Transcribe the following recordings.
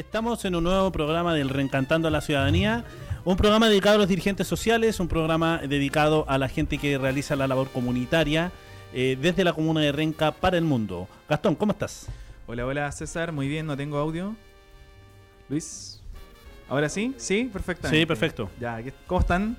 estamos en un nuevo programa del Reencantando a la Ciudadanía, un programa dedicado a los dirigentes sociales, un programa dedicado a la gente que realiza la labor comunitaria eh, desde la comuna de Renca para el mundo. Gastón, ¿cómo estás? Hola, hola César, muy bien, no tengo audio. Luis, ¿ahora sí? ¿Sí? Perfecto. Sí, perfecto. Ya, ¿cómo están?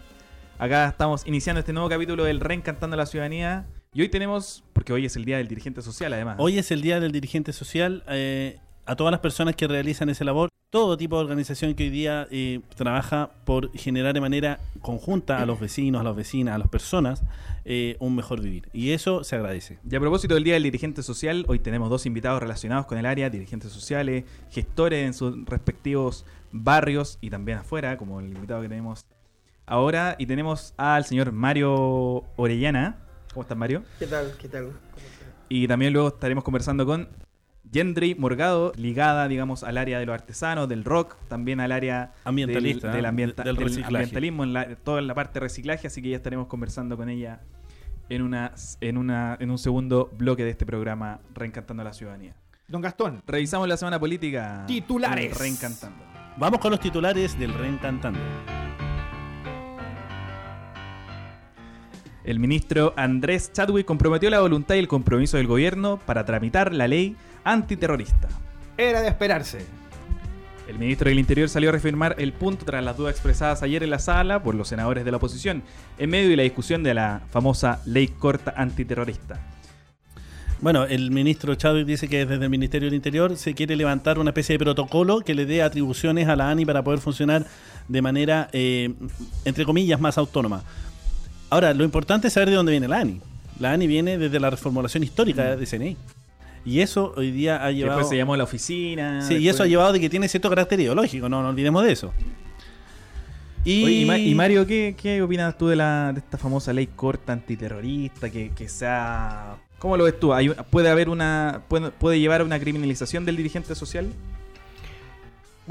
Acá estamos iniciando este nuevo capítulo del Reencantando a la Ciudadanía. Y hoy tenemos, porque hoy es el Día del Dirigente Social además. Hoy es el Día del Dirigente Social. Eh, a todas las personas que realizan ese labor, todo tipo de organización que hoy día eh, trabaja por generar de manera conjunta a los vecinos, a las vecinas, a las personas, eh, un mejor vivir. Y eso se agradece. Y a propósito del Día del Dirigente Social, hoy tenemos dos invitados relacionados con el área, dirigentes sociales, gestores en sus respectivos barrios y también afuera, como el invitado que tenemos ahora. Y tenemos al señor Mario Orellana. ¿Cómo estás, Mario? ¿Qué tal? ¿Qué tal? Y también luego estaremos conversando con Gendry Morgado, ligada, digamos, al área de los artesanos, del rock, también al área ambientalista, del, ambientalismo, en la, toda la parte de reciclaje, así que ya estaremos conversando con ella en, una, en, una, en un segundo bloque de este programa Reencantando a la Ciudadanía. Don Gastón. Revisamos la semana política. Titulares. Reencantando. Vamos con los titulares del Reencantando. El ministro Andrés Chadwick comprometió la voluntad y el compromiso del gobierno para tramitar la ley antiterrorista. Era de esperarse. El ministro del Interior salió a reafirmar el punto tras las dudas expresadas ayer en la sala por los senadores de la oposición, en medio de la discusión de la famosa ley corta antiterrorista. Bueno, el ministro Chávez dice que desde el Ministerio del Interior se quiere levantar una especie de protocolo que le dé atribuciones a la ANI para poder funcionar de manera, eh, entre comillas, más autónoma. Ahora, lo importante es saber de dónde viene la ANI. La ANI viene desde la reformulación histórica de CNI. Y eso hoy día ha llevado. Después se llamó la oficina. Sí, y eso ha llevado de que tiene cierto carácter ideológico, no, olvidemos de eso. Y, y, Mario, ¿qué, ¿qué, opinas tú de, la, de esta famosa ley corta antiterrorista que, que sea... ¿Cómo lo ves tú? ¿Puede haber una... Puede, puede llevar a una criminalización del dirigente social?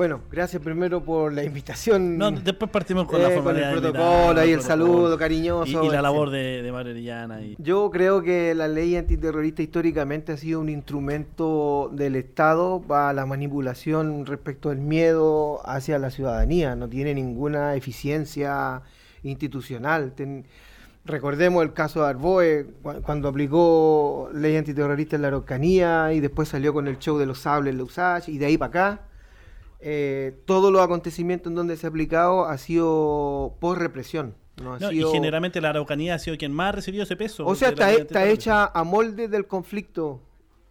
Bueno, gracias primero por la invitación. No, después partimos con la eh, Con el protocolo y el saludo cariñoso. Y, la labor de, de Y... Yo creo que la ley antiterrorista históricamente ha sido un instrumento del Estado para la manipulación respecto del miedo hacia la ciudadanía. No tiene ninguna eficiencia institucional. Recordemos el caso de Arboe, cuando aplicó ley antiterrorista en la Araucanía y después salió con el show de los sables, la USACH, y de ahí para acá eh, todos los acontecimientos en donde se ha aplicado ha sido por represión. Y generalmente la Araucanía ha sido quien más ha recibido ese peso. O sea, está, hecha a molde del conflicto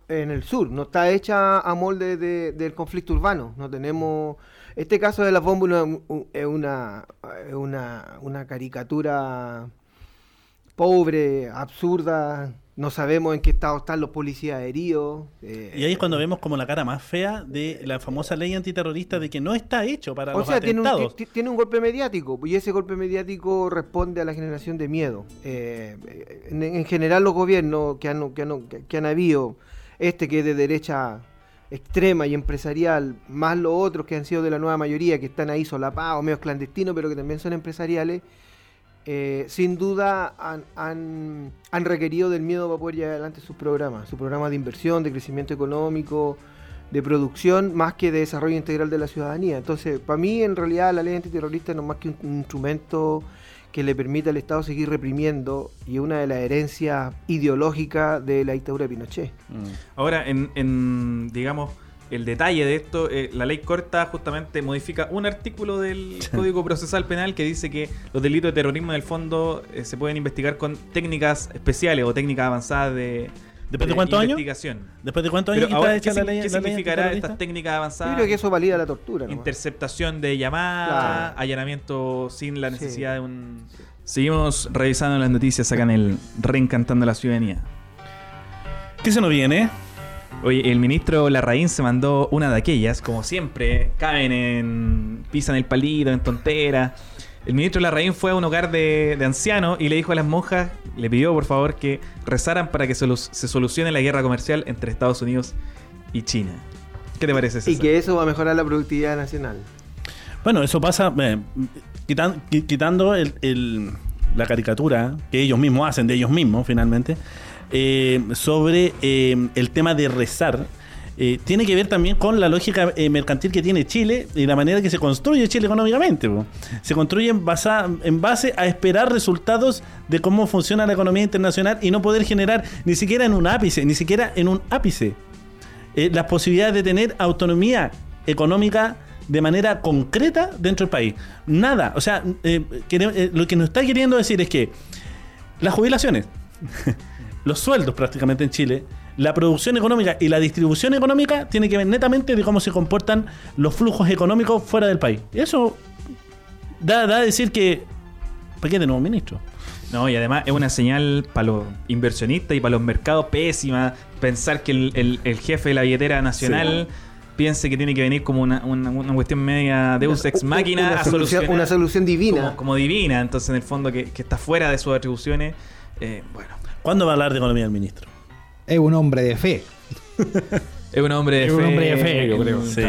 en el sur, no está hecha a molde del conflicto urbano. No tenemos. Este caso de la bomba es una, una, una caricatura pobre, absurda, no sabemos en qué estado están los policías heridos. Eh, y ahí es cuando vemos como la cara más fea de la famosa ley antiterrorista de que no está hecho para o sea, Tiene un, tiene un golpe mediático y ese golpe mediático responde a la generación de miedo. Eh, en, general los gobiernos que han, que, han, que han habido, este que es de derecha extrema y empresarial, más los otros que han sido de la nueva mayoría, que están ahí solapados, medios clandestinos, pero que también son empresariales, eh, sin duda han, requerido del miedo para poder llevar adelante sus programas, su programa de inversión, de crecimiento económico, de producción, más que de desarrollo integral de la ciudadanía. Entonces, para mí, en realidad, la ley antiterrorista no es más que un, instrumento que le permite al Estado seguir reprimiendo y una de las herencias ideológicas de la dictadura de Pinochet. Mm. Ahora, en digamos, el detalle de esto, eh, la ley corta justamente modifica un artículo del Código Procesal Penal que dice que los delitos de terrorismo en el fondo eh, se pueden investigar con técnicas especiales o técnicas avanzadas de, ¿Después de, cuántos años? ¿Después de cuántos años está hecha la ley? ¿Qué significará estas técnicas avanzadas? Yo creo que eso valida la tortura. Interceptación de llamadas, allanamiento sin la necesidad de un... Seguimos revisando las noticias acá en el Reencantando la Ciudadanía. ¿Qué se nos viene? Oye, el ministro Larraín se mandó una de aquellas, como siempre, caen en. pisan el palito, en tontera. El ministro Larraín fue a un hogar de, ancianos y le dijo a las monjas, le pidió por favor que rezaran para que se, se solucione la guerra comercial entre Estados Unidos y China. ¿Qué te parece eso? Y que eso va a mejorar la productividad nacional. Bueno, eso pasa eh, quitando la caricatura que ellos mismos hacen de ellos mismos finalmente. Eh, sobre eh, el tema de rezar. eh, tiene que ver también con la lógica mercantil que tiene Chile y la manera que se construye Chile económicamente. Se construye en, basa- en base a esperar resultados de cómo funciona la economía internacional y no poder generar ni siquiera en un ápice, ni siquiera en un ápice, las posibilidades de tener autonomía económica de manera concreta dentro del país. Nada. O sea, lo que nos está queriendo decir es que las jubilaciones, los sueldos prácticamente en Chile, la producción económica y la distribución económica tiene que ver netamente de cómo se comportan los flujos económicos fuera del país. Y eso da, da a decir que... ¿Para qué tenemos ministro? No, y además es una señal para los inversionistas y para los mercados pésima pensar que el, el- el jefe de la billetera nacional piense que tiene que venir como una, una- una cuestión media Deus ex máquina una a solución, solucionar una solución divina. Como, como divina, entonces en el fondo que, que está fuera de sus atribuciones. eh, bueno, ¿Cuándo va a hablar de economía el ministro? Es un hombre de fe. es un hombre de Es fe. un hombre de fe, yo creo. Sí.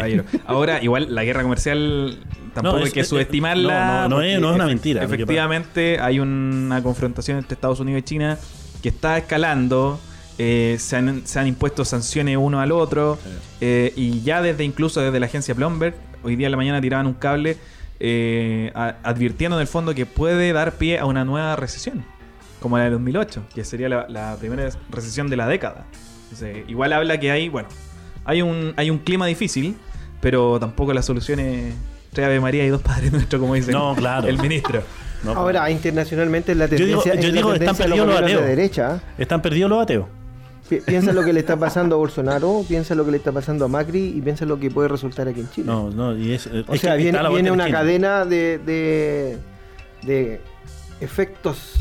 Ahora, igual la guerra comercial tampoco No, hay que es- subestimarla. no, no, no es- porque no es una mentira, Efectivamente, hay una confrontación entre Estados Unidos y China que está escalando. eh, se, han, se han impuesto sanciones uno al otro. eh, y ya desde incluso desde la agencia Bloomberg, hoy día en la mañana tiraban un cable eh, a- advirtiendo en el fondo que puede dar pie a una nueva recesión. Como la de 2008, que sería la, la primera recesión de la década. Entonces, igual habla que hay, bueno, hay un, hay un clima difícil, pero tampoco la solución es tres Ave María y dos Padres Nuestros, como dice No, claro. el ministro. No, Ahora, internacionalmente la Yo digo- tendencia, yo es la digo, están tendencia perdidos los gobiernos de ateos. derecha. Están perdidos los ateos. Pi- Piensa lo que le está pasando a Bolsonaro, piensa lo que le está pasando a Macri y piensa lo que puede resultar aquí en Chile. No, no, y es, o es sea, que viene, viene una cadena de, de, de efectos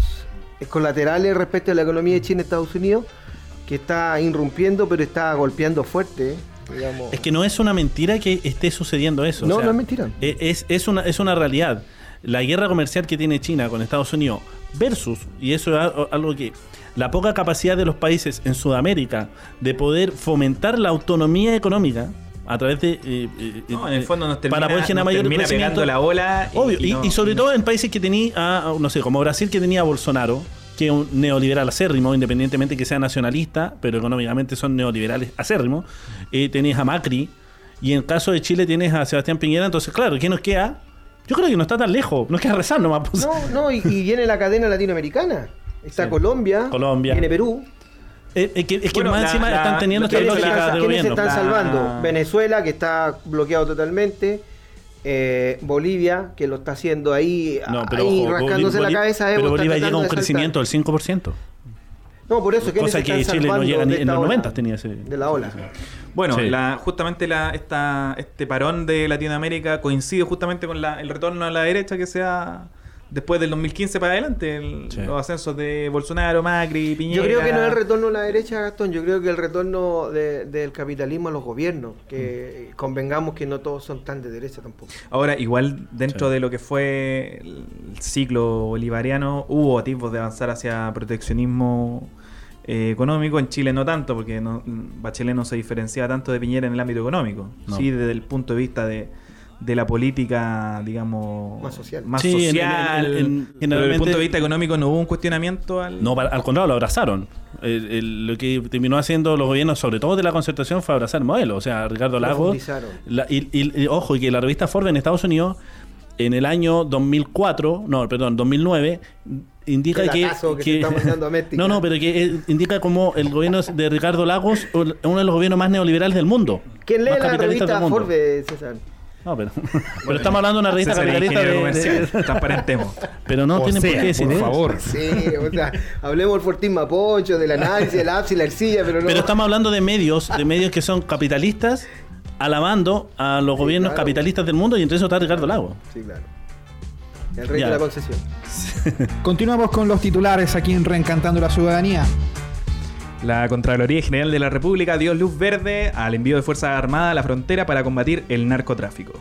colaterales respecto a la economía de China y Estados Unidos que está irrumpiendo, pero está golpeando fuerte. Digamos. Es que no es una mentira que esté sucediendo eso. No, o sea, no es mentira. e- Es, es, una, es una realidad. La guerra comercial que tiene China con Estados Unidos versus, y eso es algo que, la poca capacidad de los países en Sudamérica de poder fomentar la autonomía económica a través de... eh, eh, No, en eh, el fondo nos termina, para poder generar mayor termina crecimiento. pegando la ola. Obvio, y, no- y sobre todo en países que tenía, ah, no sé, como Brasil que tenía a Bolsonaro, que es un neoliberal acérrimo, independientemente que sea nacionalista, pero económicamente son neoliberales acérrimos. Eh, tenés a Macri, y en el caso de Chile tienes a Sebastián Piñera, entonces claro, ¿qué nos queda? Yo creo que no está tan lejos, nos queda rezar nomás. pues. No, no, y, y viene la cadena latinoamericana. Está Sí. Colombia, Colombia. viene Perú. Eh, es que, es que Bueno, más la- encima la- están teniendo esta ¿Quiénes, ¿Quiénes lógica están, de quiénes gobierno. están La- salvando? Venezuela, que está bloqueado totalmente. eh, Bolivia, que lo está haciendo ahí, No, pero ahí ojo, rascándose Boli- la cabeza. pero Evo está Bolivia llega a un de crecimiento del 5%. No, por eso, ¿quiénes Cosa se que están Chile no llega ni en los ola? 90 tenía ese... De la ola. Bueno, Sí. la, justamente la, esta, este parón de Latinoamérica coincide justamente con la- el retorno a la derecha que se da después del 2015 para adelante, el- Sí. los ascensos de Bolsonaro, Macri, Piñera. Yo creo que no es el retorno a la derecha, Gastón. Yo creo que el retorno de- del capitalismo a los gobiernos. Que convengamos que no todos son tan de derecha tampoco. Ahora, igual dentro Sí. de lo que fue el ciclo bolivariano, hubo atisbos de avanzar hacia proteccionismo eh, económico. En Chile no tanto, porque no, Bachelet no se diferenciaba tanto de Piñera en el ámbito económico. No. Sí, desde el punto de vista de, de la política, digamos, Más social. más Sí, social. en- en- en- pero desde el punto de vista económico no hubo un cuestionamiento al... No, al contrario, lo abrazaron. El- el- lo que terminó haciendo los gobiernos, sobre todo de la concertación, fue abrazar el modelo. O sea, Ricardo Lagos. Profundizaron. la- y, y- y ojo, y que la revista Forbes en Estados Unidos, en el año 2004, no, perdón, 2009, indica El que. que se está mandando a México. no, no, pero que eh, indica como el gobierno de Ricardo Lagos, uno de los gobiernos más neoliberales del mundo. ¿Quién lee la revista. Forbes, César? No, pero, pero estamos hablando de una revista capitalista de, de- comercial, transparentemos. Pero no O tienen por qué decir por favor. Sí, o sea, hablemos del Fortín Mapocho, del análisis, del APSI, la arcilla, pero no. Pero estamos hablando de medios, de medios que son capitalistas, alabando a los Sí, gobiernos claro. capitalistas del mundo y entre eso está Ricardo Lago. Sí, claro. El rey Ya. de la concesión. Continuamos con los titulares aquí en Reencantando la Ciudadanía. La Contraloría General de la República dio luz verde al envío de Fuerzas Armadas a la frontera para combatir el narcotráfico.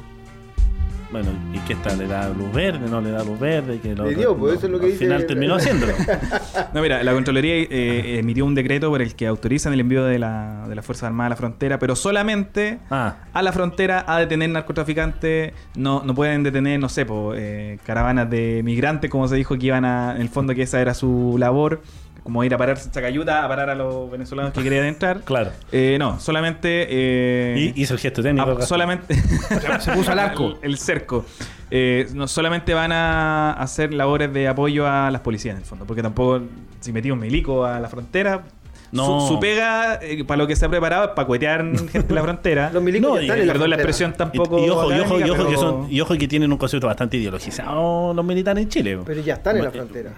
Bueno, ¿y qué está? ¿Le da luz verde? ¿No le da luz verde? Que lo- Le dio, pues, eso es lo que al dice- final terminó haciéndolo. No, mira, la Contraloría eh, emitió un decreto por el que autorizan el envío de, la, de las Fuerzas Armadas a la frontera, pero solamente Ah, a la frontera a detener narcotraficantes. No, no pueden detener, no sé, po, eh, caravanas de migrantes, como se dijo que iban a. En el fondo, que esa era su labor. Como ir a parar Chacayuta, a parar a los venezolanos que querían entrar. Claro. Eh, no, solamente... eh, Y hizo el gesto técnico. ah, solamente... Se puso al arco. el, el cerco. Eh, no solamente van a hacer labores de apoyo a las policías en el fondo, porque tampoco si metí un milico a la frontera, No. su, su pega eh, para lo que se ha preparado es para cuetear gente en la frontera. Los milicos No, ya y- están en la Perdón la frontera. expresión Y, tampoco. y ojo, y ojo, y ojo que pero- son, y ojo que tienen un concepto bastante ideologizado los militares en Chile. Pero ya están en la Eh, frontera.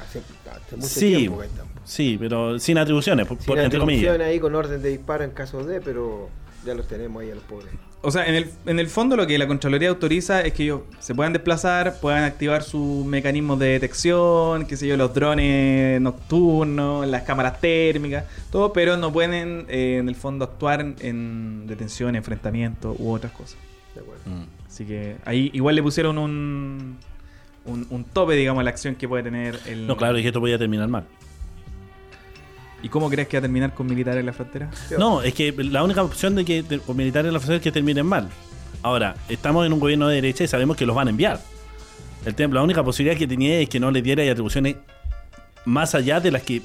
Hace, hace mucho Sí, tiempo que están. sí, pero sin atribuciones, por- Sin por- entre comillas. atribuciones ahí con orden de disparo en caso de, pero ya los tenemos ahí a los pobres. O sea, en el, en el fondo lo que la Contraloría autoriza es que ellos se puedan desplazar, puedan activar sus mecanismos de detección, qué sé yo, los drones nocturnos, las cámaras térmicas, todo, pero no pueden eh, en el fondo actuar en, en detención, enfrentamiento u otras cosas. De acuerdo. Mm. Así que ahí igual le pusieron un, un, un tope, digamos, a la acción que puede tener el... No, claro, y esto podía terminar mal. ¿Y cómo crees que va a terminar con militares en la frontera? No, es que la única opción de que de- con militares en la frontera es que terminen mal. Ahora, estamos en un gobierno de derecha y sabemos que los van a enviar. El tema, la única posibilidad que tenía es que no le diera atribuciones más allá de las que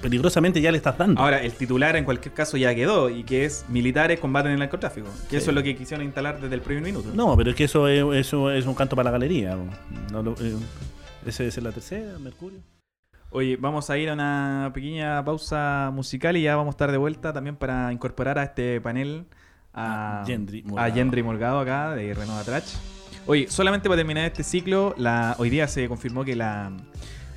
peligrosamente ya le estás dando. Ahora, el titular en cualquier caso ya quedó y que es militares combaten el narcotráfico. Que Sí. eso es lo que quisieron instalar desde el primer minuto. No, pero es que eso es, eso es un canto para la galería. No lo- eh, ese es la tercera, Mercurio. Oye, vamos a ir a una pequeña pausa musical y ya vamos a estar de vuelta también para incorporar a este panel a A Gendry a Morgado. Gendry Morgado acá de Renova Trach. Oye, solamente para terminar este ciclo, la, hoy día se confirmó que la,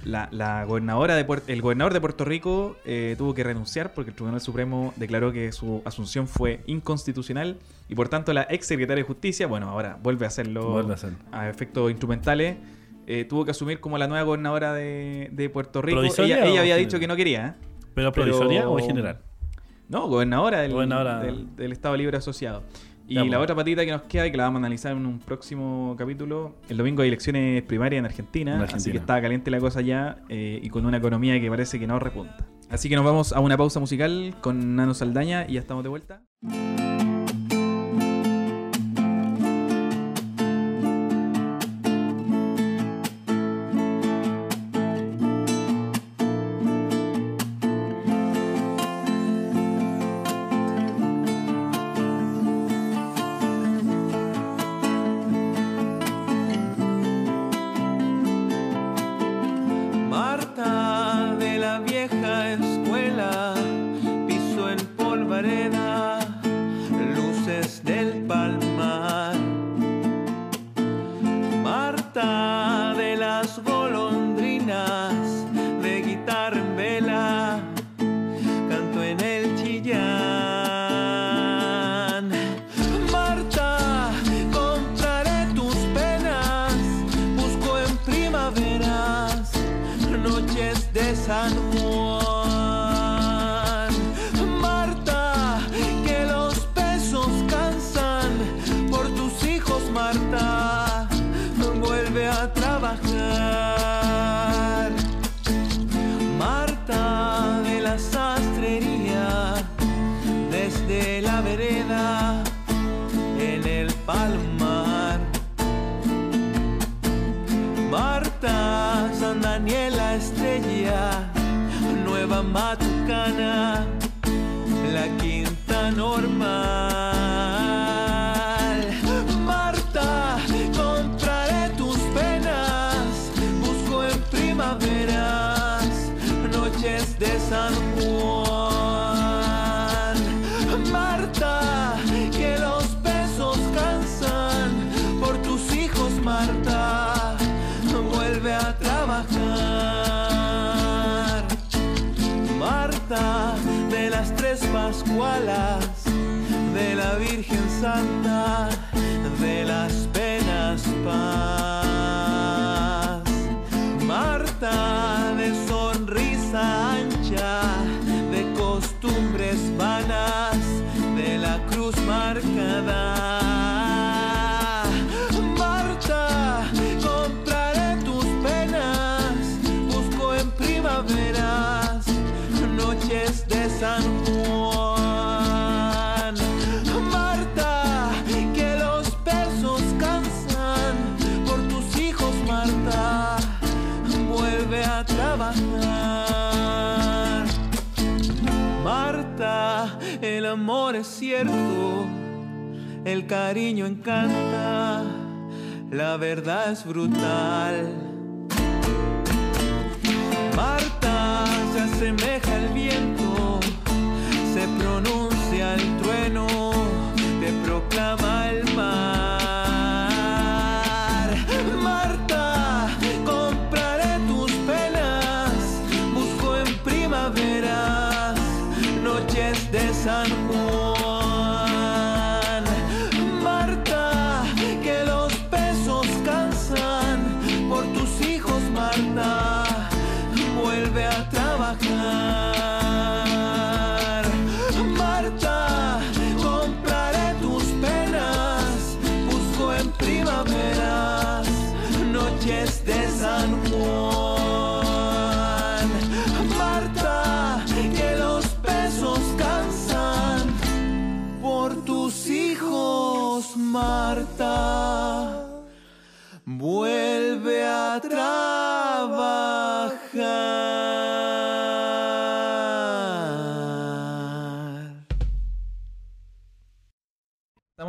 la, la gobernadora de Puer- el gobernador de Puerto Rico eh, tuvo que renunciar porque el Tribunal Supremo declaró que su asunción fue inconstitucional y por tanto la ex secretaria de Justicia, bueno, ahora vuelve a hacerlo Vuelve a hacerlo. a efectos instrumentales, eh, tuvo que asumir como la nueva gobernadora de, de Puerto Rico. ¿Provisoria Ella, ella había dicho que no quería. ¿eh? ¿Pero Pero- provisoria o en general? No, gobernadora del, Gobernadora. del- del Estado Libre Asociado. Y la pues. otra patita que nos queda y que la vamos a analizar en un próximo capítulo, el domingo hay elecciones primarias en Argentina, En así que está caliente la cosa ya eh, y con una economía que parece que no repunta. Así que nos vamos a una pausa musical con Nano Saldaña y ya estamos de vuelta. Pascualas, de la Virgen Santa, de las penas paz. Marta, de sonrisa ancha, de costumbres vanas, de la cruz marcada. Marta, compraré tus penas, busco en primaveras, noches de San Juan. El cariño encanta, la verdad es brutal. Marta se asemeja al viento, se pronuncia el trueno, te proclama el mar.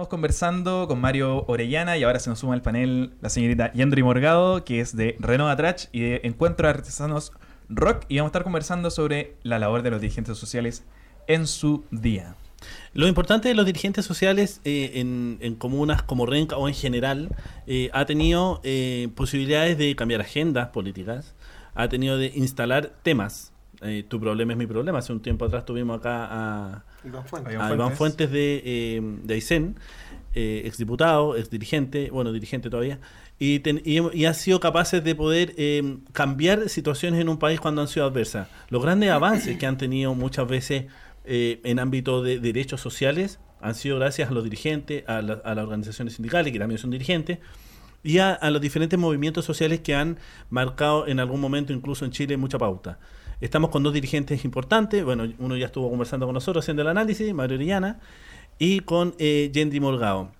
Conversando con Mario Orellana y ahora se nos suma al panel la señorita Yendri Morgado, que es de Renova Trach y de Encuentro de Artesanos Rock. Y vamos a estar conversando sobre la labor de los dirigentes sociales en su día. Lo importante de los dirigentes sociales eh, en, comunas como Renca o en general eh, ha tenido eh, posibilidades de cambiar agendas políticas, ha tenido de instalar temas. Tu problema es mi problema. Hace un tiempo atrás tuvimos acá a, Iván Fuentes. Iván a Iván Fuentes. De, eh, de Aysén, eh, exdiputado, exdirigente, bueno, dirigente todavía, y, ten- y, ha sido capaces de poder eh, cambiar situaciones en un país cuando han sido adversas. Los grandes avances que han tenido muchas veces eh, en ámbito de derechos sociales han sido gracias a los dirigentes, a, la- a las organizaciones sindicales, que también son dirigentes, y a, a los diferentes movimientos sociales que han marcado en algún momento, incluso en Chile, mucha pauta. Estamos con dos dirigentes importantes, bueno, uno ya estuvo conversando con nosotros haciendo el análisis, Mario Orellana, y con eh, Yendi Morgado.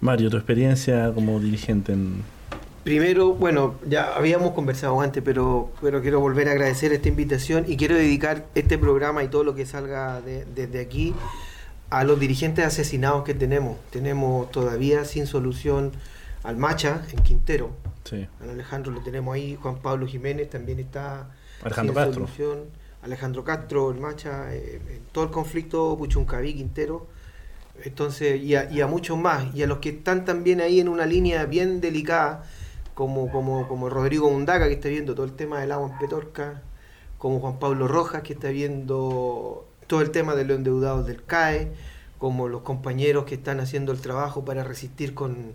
Mario, tu experiencia como dirigente en... Primero, bueno, ya habíamos conversado antes, pero, pero quiero volver a agradecer esta invitación y quiero dedicar este programa y todo lo que salga de- desde aquí a los dirigentes asesinados que tenemos. Tenemos todavía sin solución al Macha en Quintero. Sí. Al Alejandro lo tenemos ahí, Juan Pablo Jiménez también está Alejandro Castro. Alejandro Castro, el Macha, eh, en todo el conflicto Puchuncaví, Quintero. Entonces, y a, y a muchos más, y a los que están también ahí en una línea bien delicada, como, como, como Rodrigo Mundaca, que está viendo todo el tema del agua en Petorca, como Juan Pablo Rojas, que está viendo todo el tema de los endeudados del CAE, como los compañeros que están haciendo el trabajo para resistir con,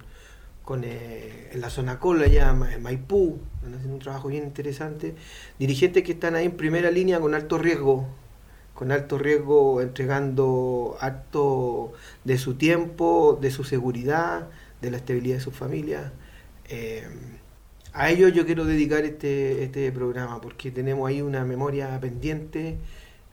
con eh, en la zona cola ya en Maipú, están haciendo un trabajo bien interesante, dirigentes que están ahí en primera línea con alto riesgo, con alto riesgo entregando acto de su tiempo, de su seguridad, de la estabilidad de sus familias. Eh, a ellos yo quiero dedicar este, este programa porque tenemos ahí una memoria pendiente.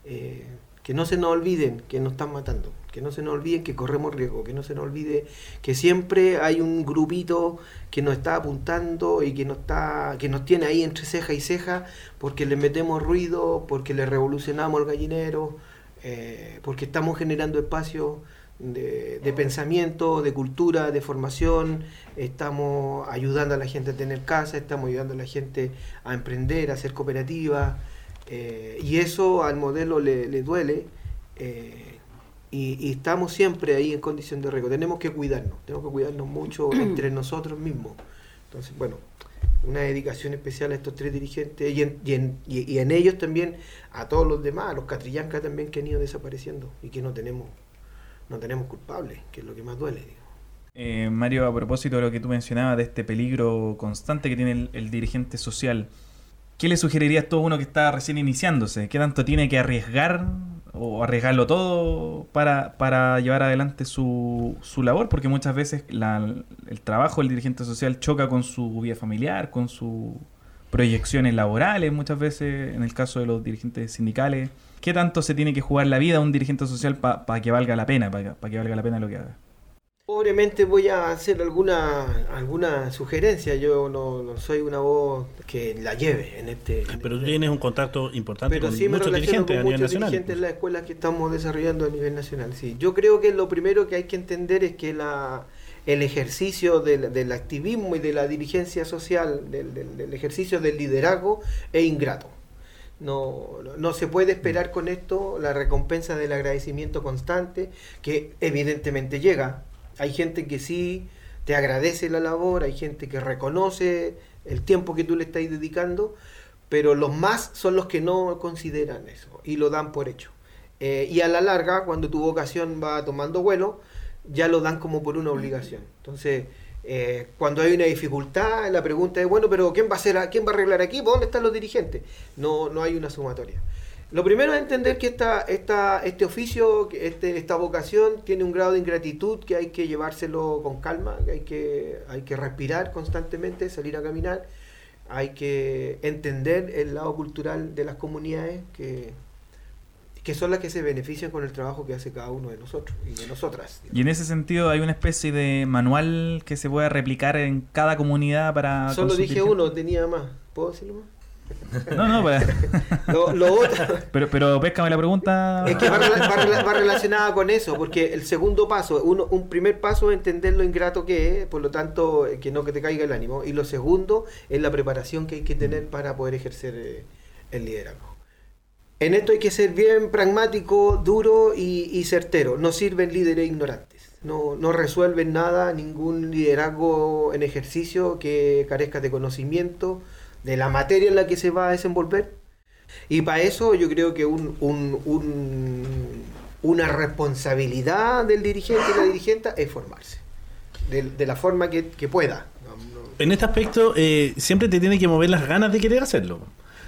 eh, que no se nos olviden que nos están matando, que no se nos olviden que corremos riesgo, que no se nos olvide que siempre hay un grupito que nos está apuntando y que nos está que nos tiene ahí entre ceja y ceja porque le metemos ruido, porque le revolucionamos el gallinero, eh, porque estamos generando espacios de, pensamiento, de cultura, de formación, estamos ayudando a la gente a tener casa, estamos ayudando a la gente a emprender, a hacer cooperativas, eh, y eso al modelo le, le duele. eh, y, y estamos siempre ahí en condición de riesgo. Tenemos que cuidarnos, tenemos que cuidarnos mucho entre nosotros mismos. Entonces, bueno, una dedicación especial a estos tres dirigentes y en, y en, y- y en ellos también a todos los demás, a los catrillancas también que han ido desapareciendo y que no tenemos, no tenemos culpables, que es lo que más duele. digo. Eh, Mario, a propósito de lo que tú mencionabas de este peligro constante que tiene el, el dirigente social, ¿qué le sugerirías a uno que está recién iniciándose? ¿Qué tanto tiene que arriesgar o arriesgarlo todo para, para llevar adelante su, su labor? Porque muchas veces la- el trabajo del dirigente social choca con su vida familiar, con sus proyecciones laborales, muchas veces en el caso de los dirigentes sindicales. ¿Qué tanto se tiene que jugar la vida un dirigente social para que valga la pena, para que valga la pena lo que haga? Obviamente voy a hacer alguna alguna sugerencia. Yo no, no soy una voz que la lleve en este. en Pero tú este- tienes un contacto importante pero con sí muchos dirigentes con a nivel muchos nacional. dirigentes en las escuelas que estamos desarrollando a nivel nacional. Sí, yo creo que lo primero que hay que entender es que la el ejercicio del, del activismo y de la dirigencia social, del, del- del ejercicio del liderazgo, es ingrato. No, no se puede esperar con esto la recompensa del agradecimiento constante, que evidentemente llega. Hay gente que sí te agradece la labor, hay gente que reconoce el tiempo que tú le estás dedicando, pero los más son los que no consideran eso y lo dan por hecho. Eh, y a la larga, cuando tu vocación va tomando vuelo, ya lo dan como por una obligación. Entonces, eh, cuando hay una dificultad, la pregunta es, bueno, pero ¿quién va a hacer, a- quién va a arreglar aquí? ¿Por dónde están los dirigentes? No, no hay una sumatoria. Lo primero es entender que esta, esta, este oficio, este, esta vocación tiene un grado de ingratitud que hay que llevárselo con calma, que hay que, hay que respirar constantemente, salir a caminar, hay que entender el lado cultural de las comunidades que, que son las que se benefician con el trabajo que hace cada uno de nosotros y de nosotras. Y en ese sentido hay una especie de manual que se pueda replicar en cada comunidad para... Solo dije uno, tenía más. ¿Puedo decirlo más? No, no, para... Lo, lo otro pero, pero péscame la pregunta. es que va, rela- va rela- va relacionada con eso, porque el segundo paso, uno, un primer paso es entender lo ingrato que es, por lo tanto, eh, que no que te caiga el ánimo. Y lo segundo es la preparación que hay que tener para poder ejercer eh, el liderazgo. En esto hay que ser bien pragmático, duro y, y certero. No sirven líderes ignorantes. No, no resuelven nada, ningún liderazgo en ejercicio que carezca de conocimiento de la materia en la que se va a desenvolver. Y para eso yo creo que un, un- un- una responsabilidad del dirigente y la dirigente es formarse. De, la forma que, pueda. En este aspecto, eh, siempre te tiene que mover las ganas de querer hacerlo.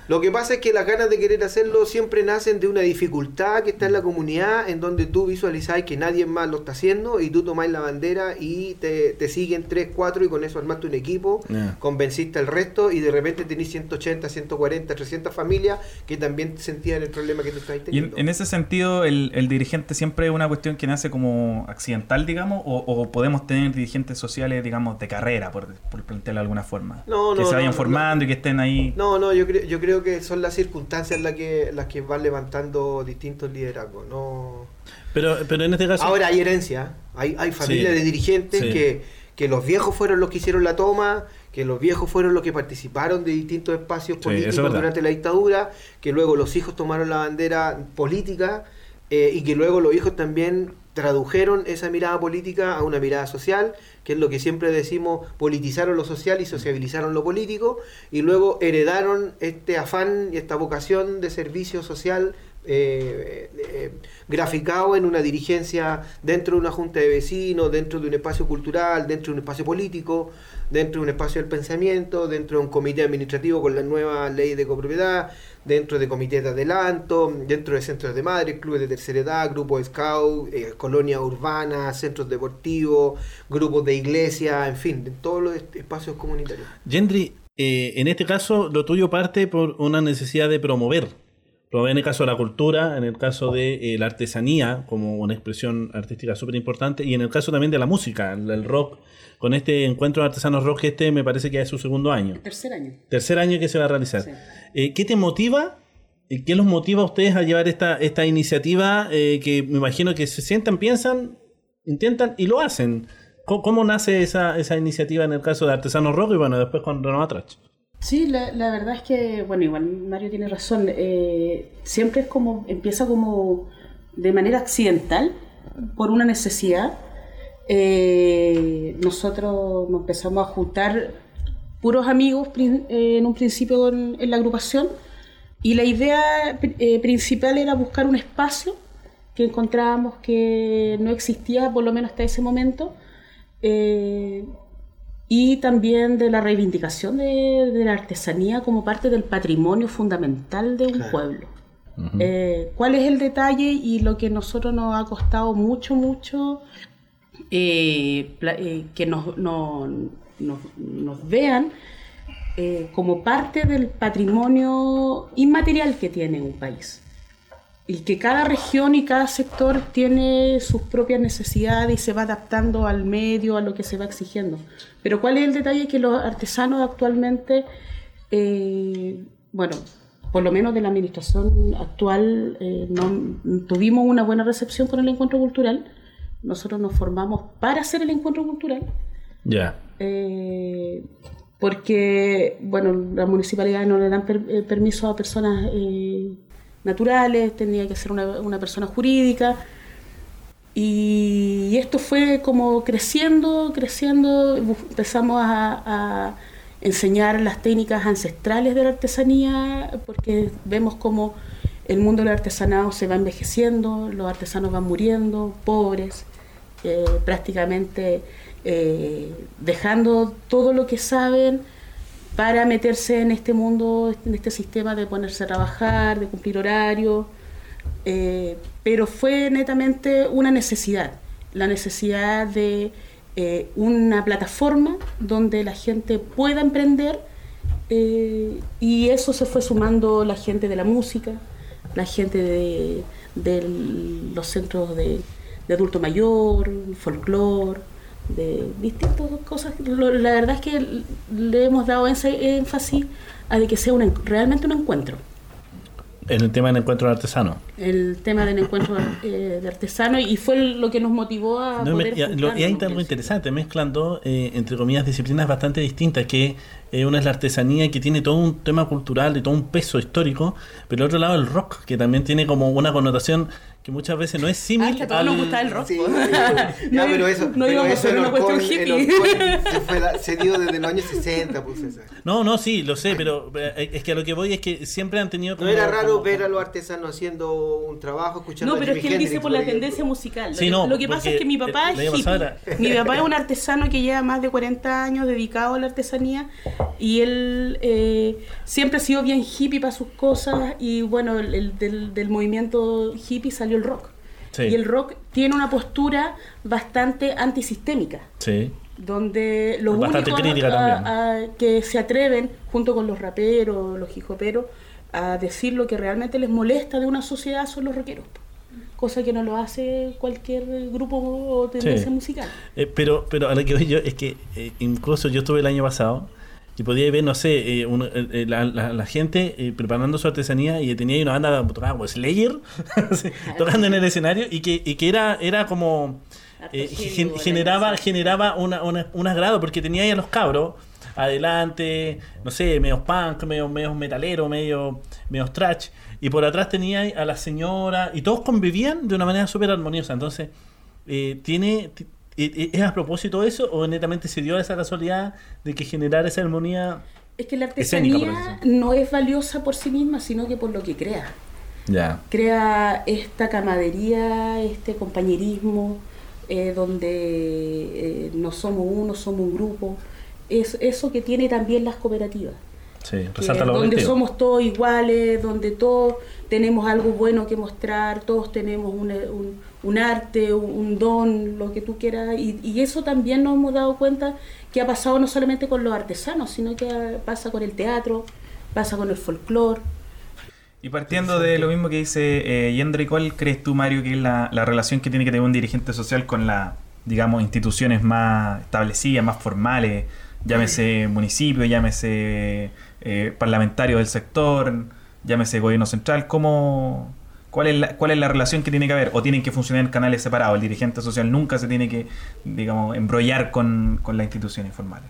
Lo que pasa es que las ganas de querer hacerlo siempre nacen de una dificultad que está en la comunidad, en donde tú visualizáis que nadie más lo está haciendo y tú tomáis la bandera y te, te siguen 3, 4 y con eso armaste un equipo, convenciste al resto y de repente tenés 180, 140, 300 familias que también sentían el problema que tú estabas Y en, teniendo. en ese sentido, el, el dirigente siempre es una cuestión que nace como accidental, digamos, o, o podemos tener dirigentes sociales, digamos, de carrera, por, por plantearlo de alguna forma. No, que no, se vayan no, formando y que estén ahí. No, no, yo creo, yo creo que son las circunstancias las que, las que van levantando distintos liderazgos. No... Pero, pero en este caso. Ahora hay herencia, hay, hay familias Sí, de dirigentes sí. que, que los viejos fueron los que hicieron la toma, que los viejos fueron los que participaron de distintos espacios Sí, políticos es durante la dictadura, que luego los hijos tomaron la bandera política eh, y que luego los hijos también tradujeron esa mirada política a una mirada social, que es lo que siempre decimos, politizaron lo social y sociabilizaron lo político, y luego heredaron este afán y esta vocación de servicio social eh, eh, graficado en una dirigencia dentro de una junta de vecinos, dentro de un espacio cultural, dentro de un espacio político, dentro de un espacio del pensamiento, dentro de un comité administrativo con la nueva ley de copropiedad, dentro de comités de adelanto, dentro de centros de madres, clubes de tercera edad, grupos scout, eh, colonias urbanas, centros deportivos, grupos de iglesia, en fin, de todos los espacios comunitarios. Gendry, eh, en este caso, lo tuyo parte por una necesidad de promover. Promover en el caso de la cultura, en el caso de eh, la artesanía, como una expresión artística súper importante, y en el caso también de la música, el, el rock. Con este encuentro de artesanos rock, que este me parece que es su segundo año. Tercer año. Tercer año que se va a realizar. Sí. Eh, ¿Qué te motiva? ¿Qué los motiva a ustedes a llevar esta, esta iniciativa eh, que me imagino que se sientan, piensan, intentan y lo hacen? ¿Cómo, cómo nace esa, esa iniciativa en el caso de Artesanos Rock y bueno, después con Renovatrach? Sí, la, la verdad es que, bueno, igual Mario tiene razón. eh, siempre es como, empieza como de manera accidental, por una necesidad. Eh, nosotros nos empezamos a juntar puros amigos eh, en un principio en, la agrupación y la idea principal era buscar un espacio que encontrábamos que no existía, por lo menos hasta ese momento, y también de la reivindicación de, de la artesanía como parte del patrimonio fundamental de un Claro. pueblo. Eh, ¿Cuál es el detalle y lo que nosotros nos ha costado mucho, mucho eh, eh, que nos, no- nos, nos vean eh, como parte del patrimonio inmaterial que tiene un país? Y que cada región y cada sector tiene sus propias necesidades y se va adaptando al medio, a lo que se va exigiendo. Pero ¿cuál es el detalle? Que los artesanos actualmente, eh, bueno, por lo menos de la administración actual, eh, no tuvimos una buena recepción con el encuentro cultural. Nosotros nos formamos para hacer el encuentro cultural. Ya. Eh, porque, bueno, las municipalidades no le dan per- permiso a personas naturales, tenía que ser una, una persona jurídica. Y esto fue como creciendo, creciendo, empezamos a, a enseñar las técnicas ancestrales de la artesanía, porque vemos como el mundo del artesanado se va envejeciendo, los artesanos van muriendo, pobres, eh, prácticamente eh, dejando todo lo que saben para meterse en este mundo, en este sistema de ponerse a trabajar, de cumplir horario, eh, pero fue netamente una necesidad, la necesidad de eh, una plataforma donde la gente pueda emprender eh, y eso se fue sumando la gente de la música, la gente de, de los centros de, de adulto mayor, folclore, de distintas cosas. Lo- La verdad es que le hemos dado ese énfasis a de que sea un en- realmente un encuentro. En el tema del encuentro de artesanos. El tema del encuentro eh, de artesanos y fue lo que nos motivó a No, poder y- lo- y hay algo pienso. interesante, mezclan dos, eh, entre comillas, disciplinas bastante distintas, que eh, una es la artesanía que tiene todo un tema cultural y todo un peso histórico, pero el otro lado el rock, que también tiene como una connotación que muchas veces no es Ah, símil que a todos al- nos gusta el rock. Sí, ya, No, pero eso, no pero íbamos eso el una cuestión Orcón- el hippie. Orcón se, fue da- se dio desde los años 60, pues. No, no, sí, lo sé, pero eh, es que a lo que voy es que siempre han tenido No como- era raro como- ver a los artesanos haciendo un trabajo, escuchando No, pero es que él dice por la tendencia musical. Sí, no, lo que pasa es que mi papá es hippie. Mi papá es un artesano que lleva más de 40 años dedicado a la artesanía y él eh, siempre ha sido bien hippie para sus cosas y bueno, el, el- del, del movimiento hippie salió el rock. Sí. Y el rock tiene una postura bastante antisistémica. Sí. donde los Bastante únicos crítica a- también. a- que se atreven, junto con los raperos, los hijoperos, a decir lo que realmente les molesta de una sociedad son los rockeros. Cosa que no lo hace cualquier grupo o tendencia Sí. musical. Eh, pero, pero a lo que voy yo es que eh, incluso yo estuve el año pasado y podía ver, no sé, eh, un- eh, eh, la, la- la gente eh, preparando su artesanía y tenía una banda tocada como Slayer sí, tocando en el escenario y que, y que era, era como gen- generaba, generaba una, una- un agrado porque tenía ahí a los cabros adelante, no sé, medio punk, medio, medio metalero, medio, medio trash, y por atrás tenía a la señora, y todos convivían de una manera súper armoniosa. Entonces, eh, tiene ti- ¿Es a propósito eso o netamente se dio esa casualidad de que generar esa armonía? Es que la Escénica, artesanía decirlo. no es valiosa por sí misma, sino que por lo que crea. Ya. crea esta camaradería, este compañerismo, eh, donde eh, no somos uno, somos un grupo. Es eso que tiene también las cooperativas. Sí, que resalta lo donde somos todos iguales, donde todos tenemos algo bueno que mostrar, todos tenemos un, un- un arte, un, un don, lo que tú quieras. Y, y eso también nos hemos dado cuenta que ha pasado no solamente con los artesanos, sino que pasa con el teatro, pasa con el folclore. Y partiendo de lo mismo que dice eh, Yendra, ¿cuál crees tú, Mario, que es la, la relación que tiene que tener un dirigente social con las, digamos, instituciones más establecidas, más formales? Llámese municipio, llámese eh, parlamentario del sector, llámese gobierno central. ¿Cómo, cuál, es la, ¿Cuál es la relación que tiene que haber? ¿O tienen que funcionar en canales separados? El dirigente social nunca se tiene que, digamos, embrollar con, las instituciones formales.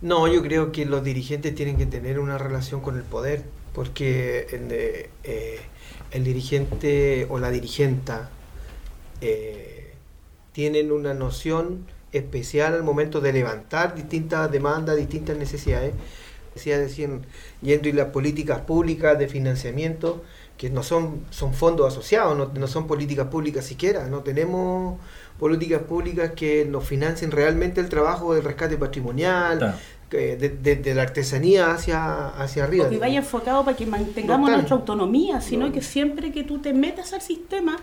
No, yo creo que los dirigentes tienen que tener una relación con el poder, porque el, eh, dirigente o la dirigenta eh, tienen una noción especial al momento de levantar distintas demandas, distintas necesidades. Decía decían yendo y las políticas públicas de financiamiento, que no son, son fondos asociados, no, no son políticas públicas siquiera, no tenemos políticas públicas que nos financien realmente el trabajo del rescate patrimonial, Claro. que de, de- de la artesanía hacia, hacia arriba. O que vaya enfocado para que mantengamos No nuestra autonomía, sino No. que siempre que tú te metas al sistema,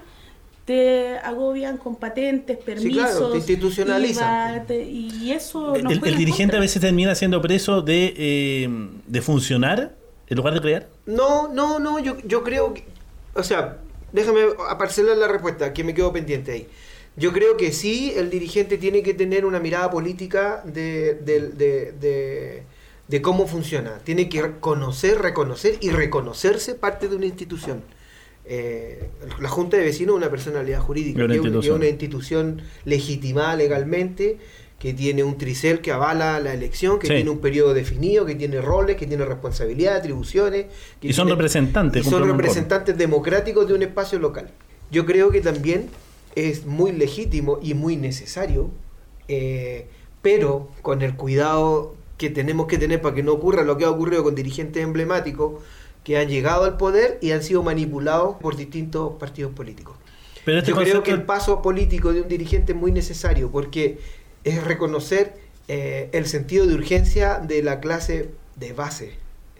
te agobian con patentes, permisos. claro, te institucionalizan. Y eso El, nos el en dirigente a veces termina siendo preso de, eh, de funcionar en lugar de crear. No, no, no, yo, yo creo que o sea, déjame aparcelar la respuesta, que me quedo pendiente ahí. Yo creo que sí, el dirigente tiene que tener una mirada política de, de- de- de- de cómo funciona. Tiene que conocer, reconocer y reconocerse parte de una institución. Eh, la Junta de Vecinos es una personalidad jurídica, una que es un- que es institución. una institución legitimada legalmente, que tiene un tricel que avala la elección, que Sí. tiene un periodo definido, que tiene roles, que tiene responsabilidad, atribuciones. que Y son tiene- representantes, y son representantes democráticos de un espacio local. Yo creo que también es muy legítimo y muy necesario, eh, pero con el cuidado que tenemos que tener para que no ocurra lo que ha ocurrido con dirigentes emblemáticos que han llegado al poder y han sido manipulados por distintos partidos políticos. Pero este Yo creo que el paso político de un dirigente es muy necesario porque es reconocer eh, el sentido de urgencia de la clase de base.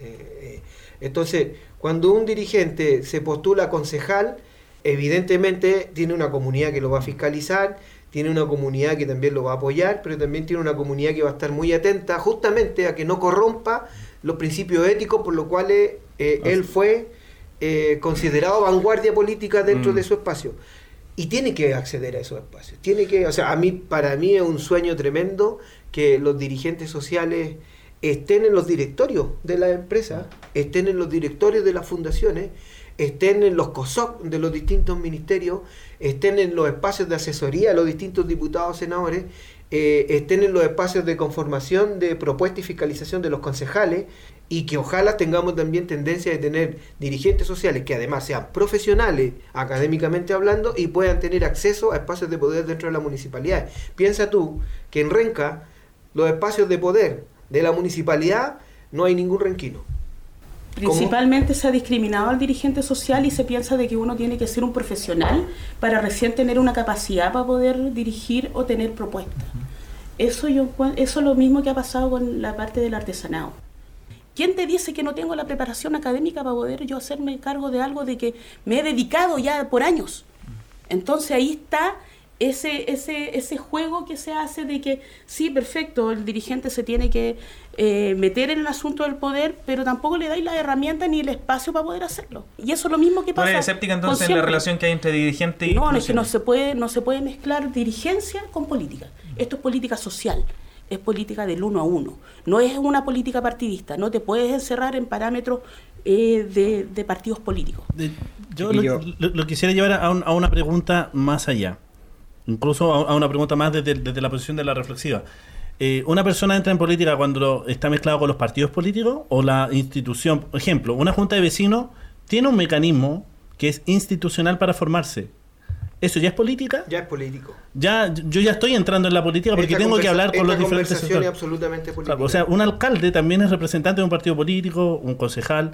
Eh, eh, entonces, cuando un dirigente se postula a concejal, evidentemente tiene una comunidad que lo va a fiscalizar, tiene una comunidad que también lo va a apoyar, pero también tiene una comunidad que va a estar muy atenta justamente a que no corrompa los principios éticos por los cuales eh, él fue eh, considerado vanguardia política dentro Mm. de su espacio. Y tiene que acceder a esos espacios. Tiene que, o sea, a mí, para mí es un sueño tremendo que los dirigentes sociales estén en los directorios de la empresa, estén en los directorios de las fundaciones, estén en los COSOC de los distintos ministerios, estén en los espacios de asesoría de los distintos diputados, senadores, eh, estén en los espacios de conformación de propuesta y fiscalización de los concejales y que ojalá tengamos también tendencia de tener dirigentes sociales que además sean profesionales académicamente hablando y puedan tener acceso a espacios de poder dentro de la municipalidad. Piensa tú que en Renca los espacios de poder de la municipalidad no hay ningún renquino. Principalmente se ha discriminado al dirigente social y se piensa de que uno tiene que ser un profesional para recién tener una capacidad para poder dirigir o tener propuestas. Eso, yo, eso es lo mismo que ha pasado con la parte del artesanado. ¿Quién te dice que no tengo la preparación académica para poder yo hacerme cargo de algo de que me he dedicado ya por años? Entonces ahí está ese, ese, ese juego que se hace de que sí, perfecto, el dirigente se tiene que eh, meter en el asunto del poder, pero tampoco le dais la herramienta ni el espacio para poder hacerlo. Y eso es lo mismo que ¿Tú pasa. eres escéptica entonces en la relación que hay entre dirigente y No, no, es que no se puede, no se puede mezclar dirigencia con política. Esto es política social, es política del uno a uno. No es una política partidista, no te puedes encerrar en parámetros eh, de, de partidos políticos. De- yo lo, Chiquillo. lo- lo quisiera llevar a, un- a una pregunta más allá. Incluso a, a una pregunta más desde, desde la posición de la reflexiva. Eh, ¿Una persona entra en política cuando está mezclado con los partidos políticos o la institución? Por ejemplo, una junta de vecinos tiene un mecanismo que es institucional para formarse. ¿Eso ya es política? Ya es político. Ya, yo ya estoy entrando en la política porque Esta tengo que hablar con los diferentes sectores. absolutamente política. Claro, o sea, un alcalde también es representante de un partido político, un concejal,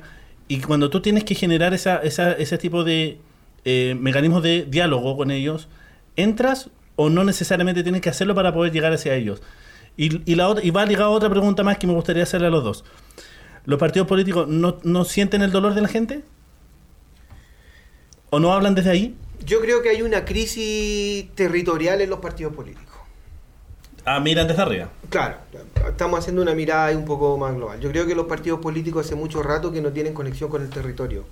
y cuando tú tienes que generar esa, esa- ese tipo de eh, mecanismos de diálogo con ellos, ¿entras o no necesariamente tienes que hacerlo para poder llegar hacia ellos? Y, y la otra, y va ligado a otra pregunta más que me gustaría hacerle a los dos. ¿Los partidos políticos no, no sienten el dolor de la gente? ¿O no hablan desde ahí? Yo creo que hay una crisis territorial en los partidos políticos. Ah, miran desde arriba. Claro, estamos haciendo una mirada un poco más global. Yo creo que los partidos políticos hace mucho rato que no tienen conexión con el territorio.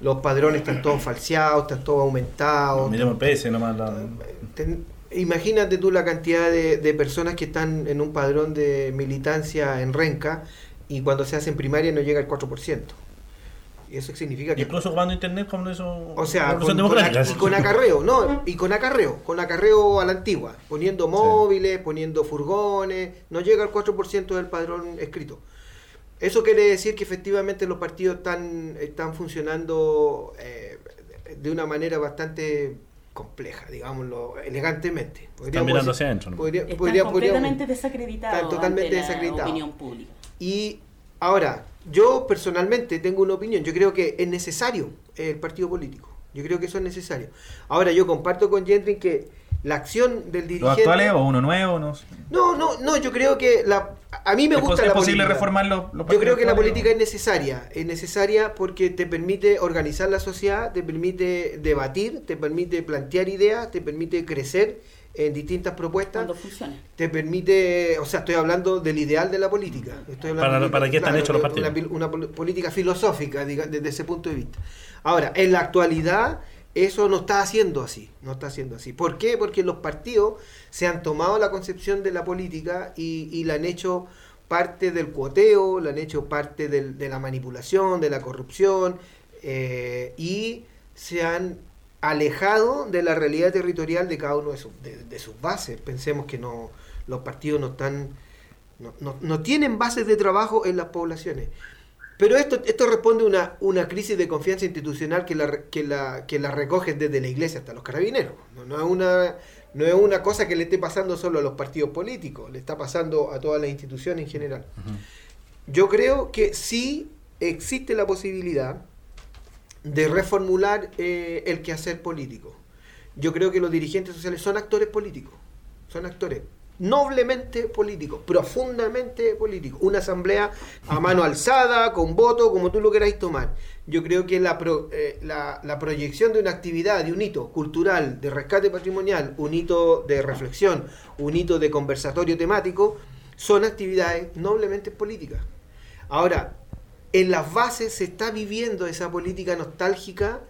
Los padrones están todos falseados, están todos aumentados. Miremos PS nomás. la- Ten- imagínate tú la cantidad de, de personas que están en un padrón de militancia en Renca y cuando se hacen primaria no llega al 4%. Y eso significa que... Incluso ocupando internet como eso. O sea, con, con a- y con acarreo, ¿no? Y con acarreo, con acarreo a la antigua, poniendo móviles, poniendo furgones, no llega al 4% del padrón escrito. Eso quiere decir que efectivamente los partidos están, están funcionando eh, de una manera bastante compleja, digámoslo elegantemente. Están mirando hacia adentro, ¿no? podría- Están podría- completamente podríamos- desacreditados Están totalmente desacreditados. opinión pública. y ahora, yo personalmente tengo una opinión. Yo creo que es necesario el partido político. Yo creo que eso es necesario. Ahora, yo comparto con Gentry que la acción del ¿Los dirigente... actuales o uno nuevo? No. No, no, no, yo creo que la... A mí me ¿Es, gusta la es posible política. reformar los, los Yo creo que la política o- es necesaria. Es necesaria porque te permite organizar la sociedad, te permite debatir, te permite plantear ideas, te permite crecer en distintas propuestas, te permite, o sea, estoy hablando del ideal de la política. Estoy hablando Para- de- para qué están claro, hechos los partidos. Una, política filosófica, diga- desde ese punto de vista. Ahora, en la actualidad, eso no está haciendo así. No está haciendo así. ¿Por qué? Porque los partidos se han tomado la concepción de la política y, y la han hecho parte del cuoteo, la han hecho parte del- de la manipulación, de la corrupción, eh, y se han alejado de la realidad territorial de cada uno de sus, de, de sus bases. Pensemos que no los partidos no están no, no- no tienen bases de trabajo en las poblaciones. Pero esto, esto responde a una, una crisis de confianza institucional que la, que, la, que la recoge desde la iglesia hasta los carabineros. No, no es una, no es una cosa que le esté pasando solo a los partidos políticos, le está pasando a todas las instituciones en general. Yo creo que sí existe la posibilidad de reformular eh, el quehacer político. Yo creo que los dirigentes sociales son actores políticos, son actores noblemente políticos, profundamente políticos. Una asamblea a mano alzada, con voto, como tú lo queráis tomar. Yo creo que la, pro- eh, la, la proyección de una actividad, de un hito cultural, de rescate patrimonial, un hito de reflexión, un hito de conversatorio temático, son actividades noblemente políticas. Ahora, en las bases se está viviendo esa política nostálgica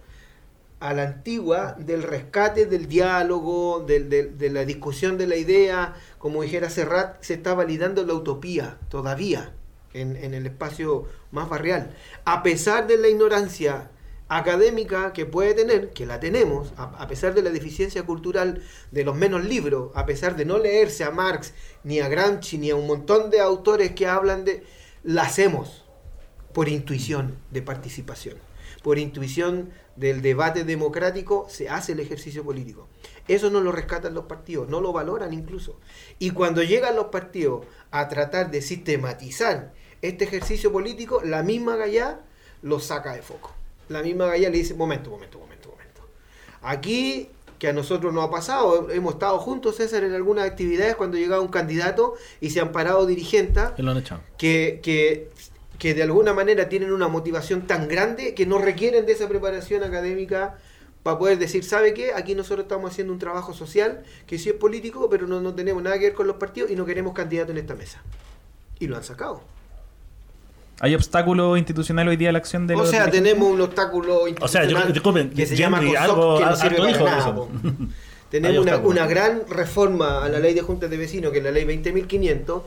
a la antigua del rescate del diálogo, de la discusión de la idea, como dijera Serrat, se está validando la utopía todavía en, en el espacio más barrial. A pesar de la ignorancia académica que puede tener, que la tenemos, a, a pesar de la deficiencia cultural de los menos libros, a pesar de no leerse a Marx, ni a Gramsci, ni a un montón de autores que hablan de... La hacemos por intuición de participación, por intuición del debate democrático se hace el ejercicio político. Eso no lo rescatan los partidos, no lo valoran incluso. Y cuando llegan los partidos a tratar de sistematizar este ejercicio político, la misma Gallá lo saca de foco. La misma Gallá le dice, momento, momento, momento, momento. Aquí, que a nosotros nos ha pasado, hemos estado juntos, César, en algunas actividades cuando llegaba un candidato y se han parado dirigentes Que que, que, de alguna manera tienen una motivación tan grande que no requieren de esa preparación académica para poder decir, ¿sabe qué? Aquí nosotros estamos haciendo un trabajo social que sí es político, pero no, no tenemos nada que ver con los partidos y no queremos candidato en esta mesa. Y lo han sacado. ¿Hay obstáculo institucional hoy día a la acción de O sea, tenemos un obstáculo O sea, yo- institucional disculpen, que se llama COSOC, algo- que no sirve para nada, eso. Tenemos una, una gran reforma a la ley de juntas de vecinos, que es la ley 20.500,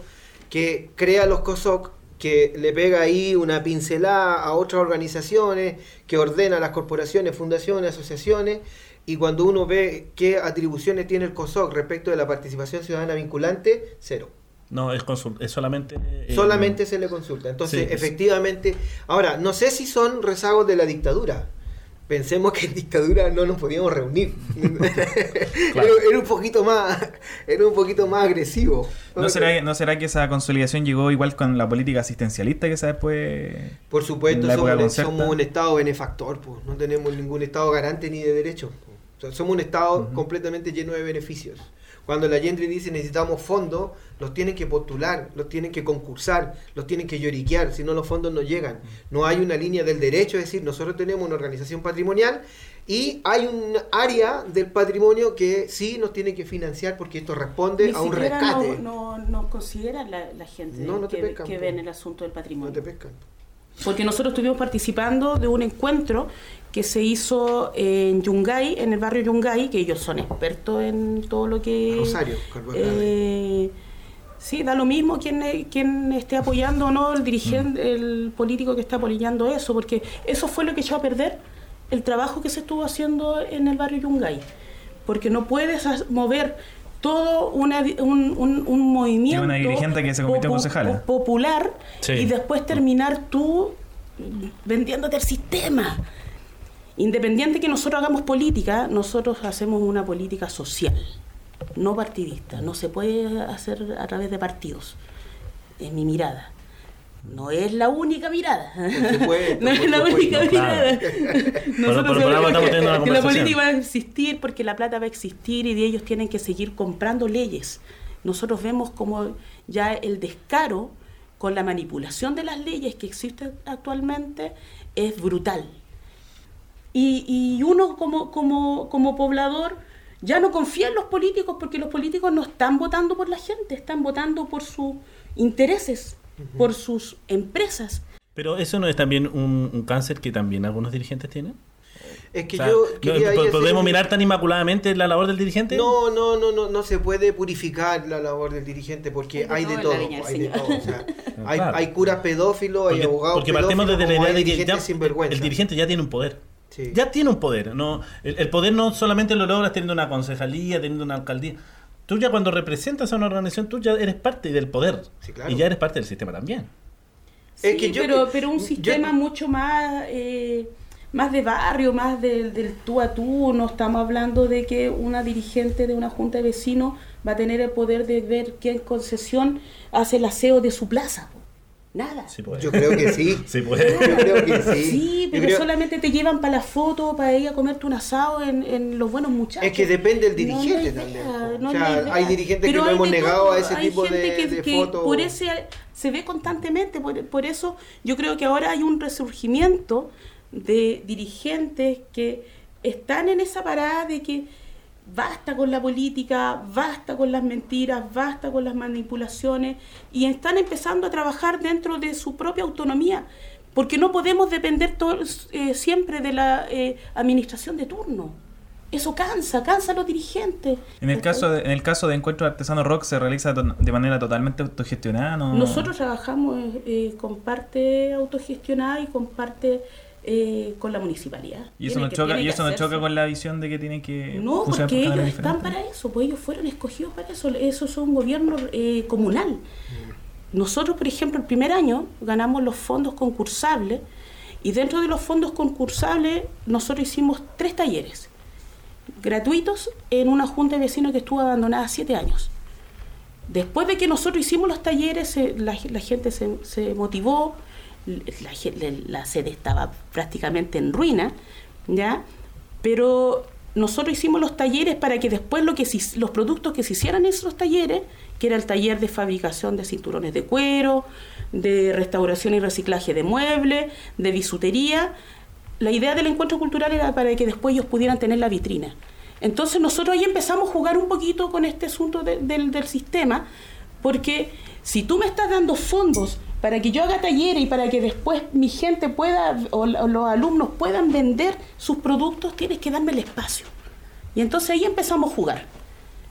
que crea los COSOC, que le pega ahí una pincelada a otras organizaciones, que ordena a las corporaciones, fundaciones, asociaciones, y cuando uno ve qué atribuciones tiene el COSOC respecto de la participación ciudadana vinculante, cero. No, es, es solamente. eh, Solamente se le consulta. Entonces, sí. efectivamente, ahora, no sé si son rezagos de la dictadura. Pensemos que en dictadura no nos podíamos reunir. Claro. era, era un poquito más, era un poquito más agresivo. ¿No será, ¿No será que esa consolidación llegó igual con la política asistencialista que se después... Por supuesto, somos, somos un Estado benefactor, pues. no tenemos ningún Estado garante ni de derechos. po. O sea, somos un Estado completamente lleno de beneficios. Cuando la Gentry dice necesitamos fondos, los tienen que postular, los tienen que concursar, los tienen que lloriquear, si no los fondos no llegan. No hay una línea del derecho, es decir, nosotros tenemos una organización patrimonial y hay un área del patrimonio que sí nos tiene que financiar porque esto responde Ni a un rescate. No, no, no considera la, la gente No, no te que, pescan, que ve en el asunto del No patrimonio. te pescan. Porque nosotros estuvimos participando de un encuentro que se hizo en Yungay, en el barrio Yungay, que ellos son expertos en todo lo que... Rosario, eh, Sí, da lo mismo quién, eh, quién esté apoyando o no el dirigente, el político que está apoyando eso, porque eso fue lo que echó a perder el trabajo que se estuvo haciendo en el barrio Yungay. Porque no puedes mover todo una, un, un, un movimiento una dirigente que se convirtió concejala. popular Sí. y después terminar tú vendiéndote el sistema. Independiente que nosotros hagamos política, nosotros hacemos una política social, no partidista. No se puede hacer a través de partidos. Es mi mirada. No es la única mirada. supuesto, no es por la única claro. mirada. Por- por- por algo estamos la política va a existir porque la plata va a existir y de ellos tienen que seguir comprando leyes. Nosotros vemos como ya el descaro con la manipulación de las leyes que existen actualmente es brutal. Y, y uno como, como, como poblador Ya no confía en los políticos porque los políticos no están votando por la gente, están votando por sus intereses, por sus empresas. Pero eso no es también un, un cáncer que también algunos dirigentes tienen. Es que O sea, yo no, quería ahí ¿po- hacer ¿Podemos mirar tan inmaculadamente la labor del dirigente? No, no, no, no, no se puede purificar la labor del dirigente porque Hay hay de todo Hay de todo. o sea, hay, Claro. hay curas pedófilos, hay abogados porque partimos pedófilos, desde la idea de que ya el dirigente ya tiene un poder. Sí. Ya tiene un poder. No, el, el poder no solamente lo logras teniendo una concejalía, teniendo una alcaldía. Tú ya cuando representas a una organización, tú ya eres parte del poder. Sí, claro. Y ya eres parte del sistema también. Es Sí, que yo pero, pero un yo- sistema mucho más, eh, más de barrio, más del, del tú a tú. No estamos hablando de que una dirigente de una junta de vecinos va a tener el poder de ver qué concesión hace el aseo de su plaza. Nada. Sí, puede. Yo creo que sí. Sí, puede. Yo creo que sí. Sí, pero creo- solamente te llevan para la foto, para ir a comerte un asado en, en los buenos muchachos. Es que depende del dirigente no hay idea, también, po. no O hay sea, idea. hay dirigentes que no hemos negado todo, a ese hay tipo gente de- que, de que fotos. Por ese se ve constantemente, por, por eso yo creo que ahora hay un resurgimiento de dirigentes que están en esa parada de que basta con la política, basta con las mentiras, basta con las manipulaciones y están empezando a trabajar dentro de su propia autonomía, porque no podemos depender todos, eh, siempre de la eh, administración de turno. Eso cansa, cansa a los dirigentes. En el caso de, en el caso de Encuentro Artesano Rock se realiza de manera totalmente autogestionada, ¿no? Nosotros trabajamos eh, con parte autogestionada y con parte eh, con la municipalidad. y eso no que- choca, y eso no choca con la visión de que tienen que No, porque por ellos están para eso, pues ellos fueron escogidos para eso, eso es un gobierno eh, comunal. Nosotros, por ejemplo, el primer año ganamos los fondos concursables y dentro de los fondos concursables nosotros hicimos tres talleres gratuitos en una junta de vecinos que estuvo abandonada siete años. Después de que nosotros hicimos los talleres, se- la, la gente se, se motivó, la, sede estaba prácticamente en ruina, ¿ya? Pero nosotros hicimos los talleres para que después lo que se- los productos que se hicieran en esos talleres, que era el taller de fabricación de cinturones de cuero, de restauración y reciclaje de muebles, de bisutería, la idea del encuentro cultural era para que después ellos pudieran tener la vitrina. Entonces nosotros ahí empezamos a jugar un poquito con este asunto de- del, del sistema, porque si tú me estás dando fondos para que yo haga talleres y para que después mi gente pueda, o, o los alumnos puedan vender sus productos, tienes que darme el espacio. Y entonces ahí empezamos a jugar.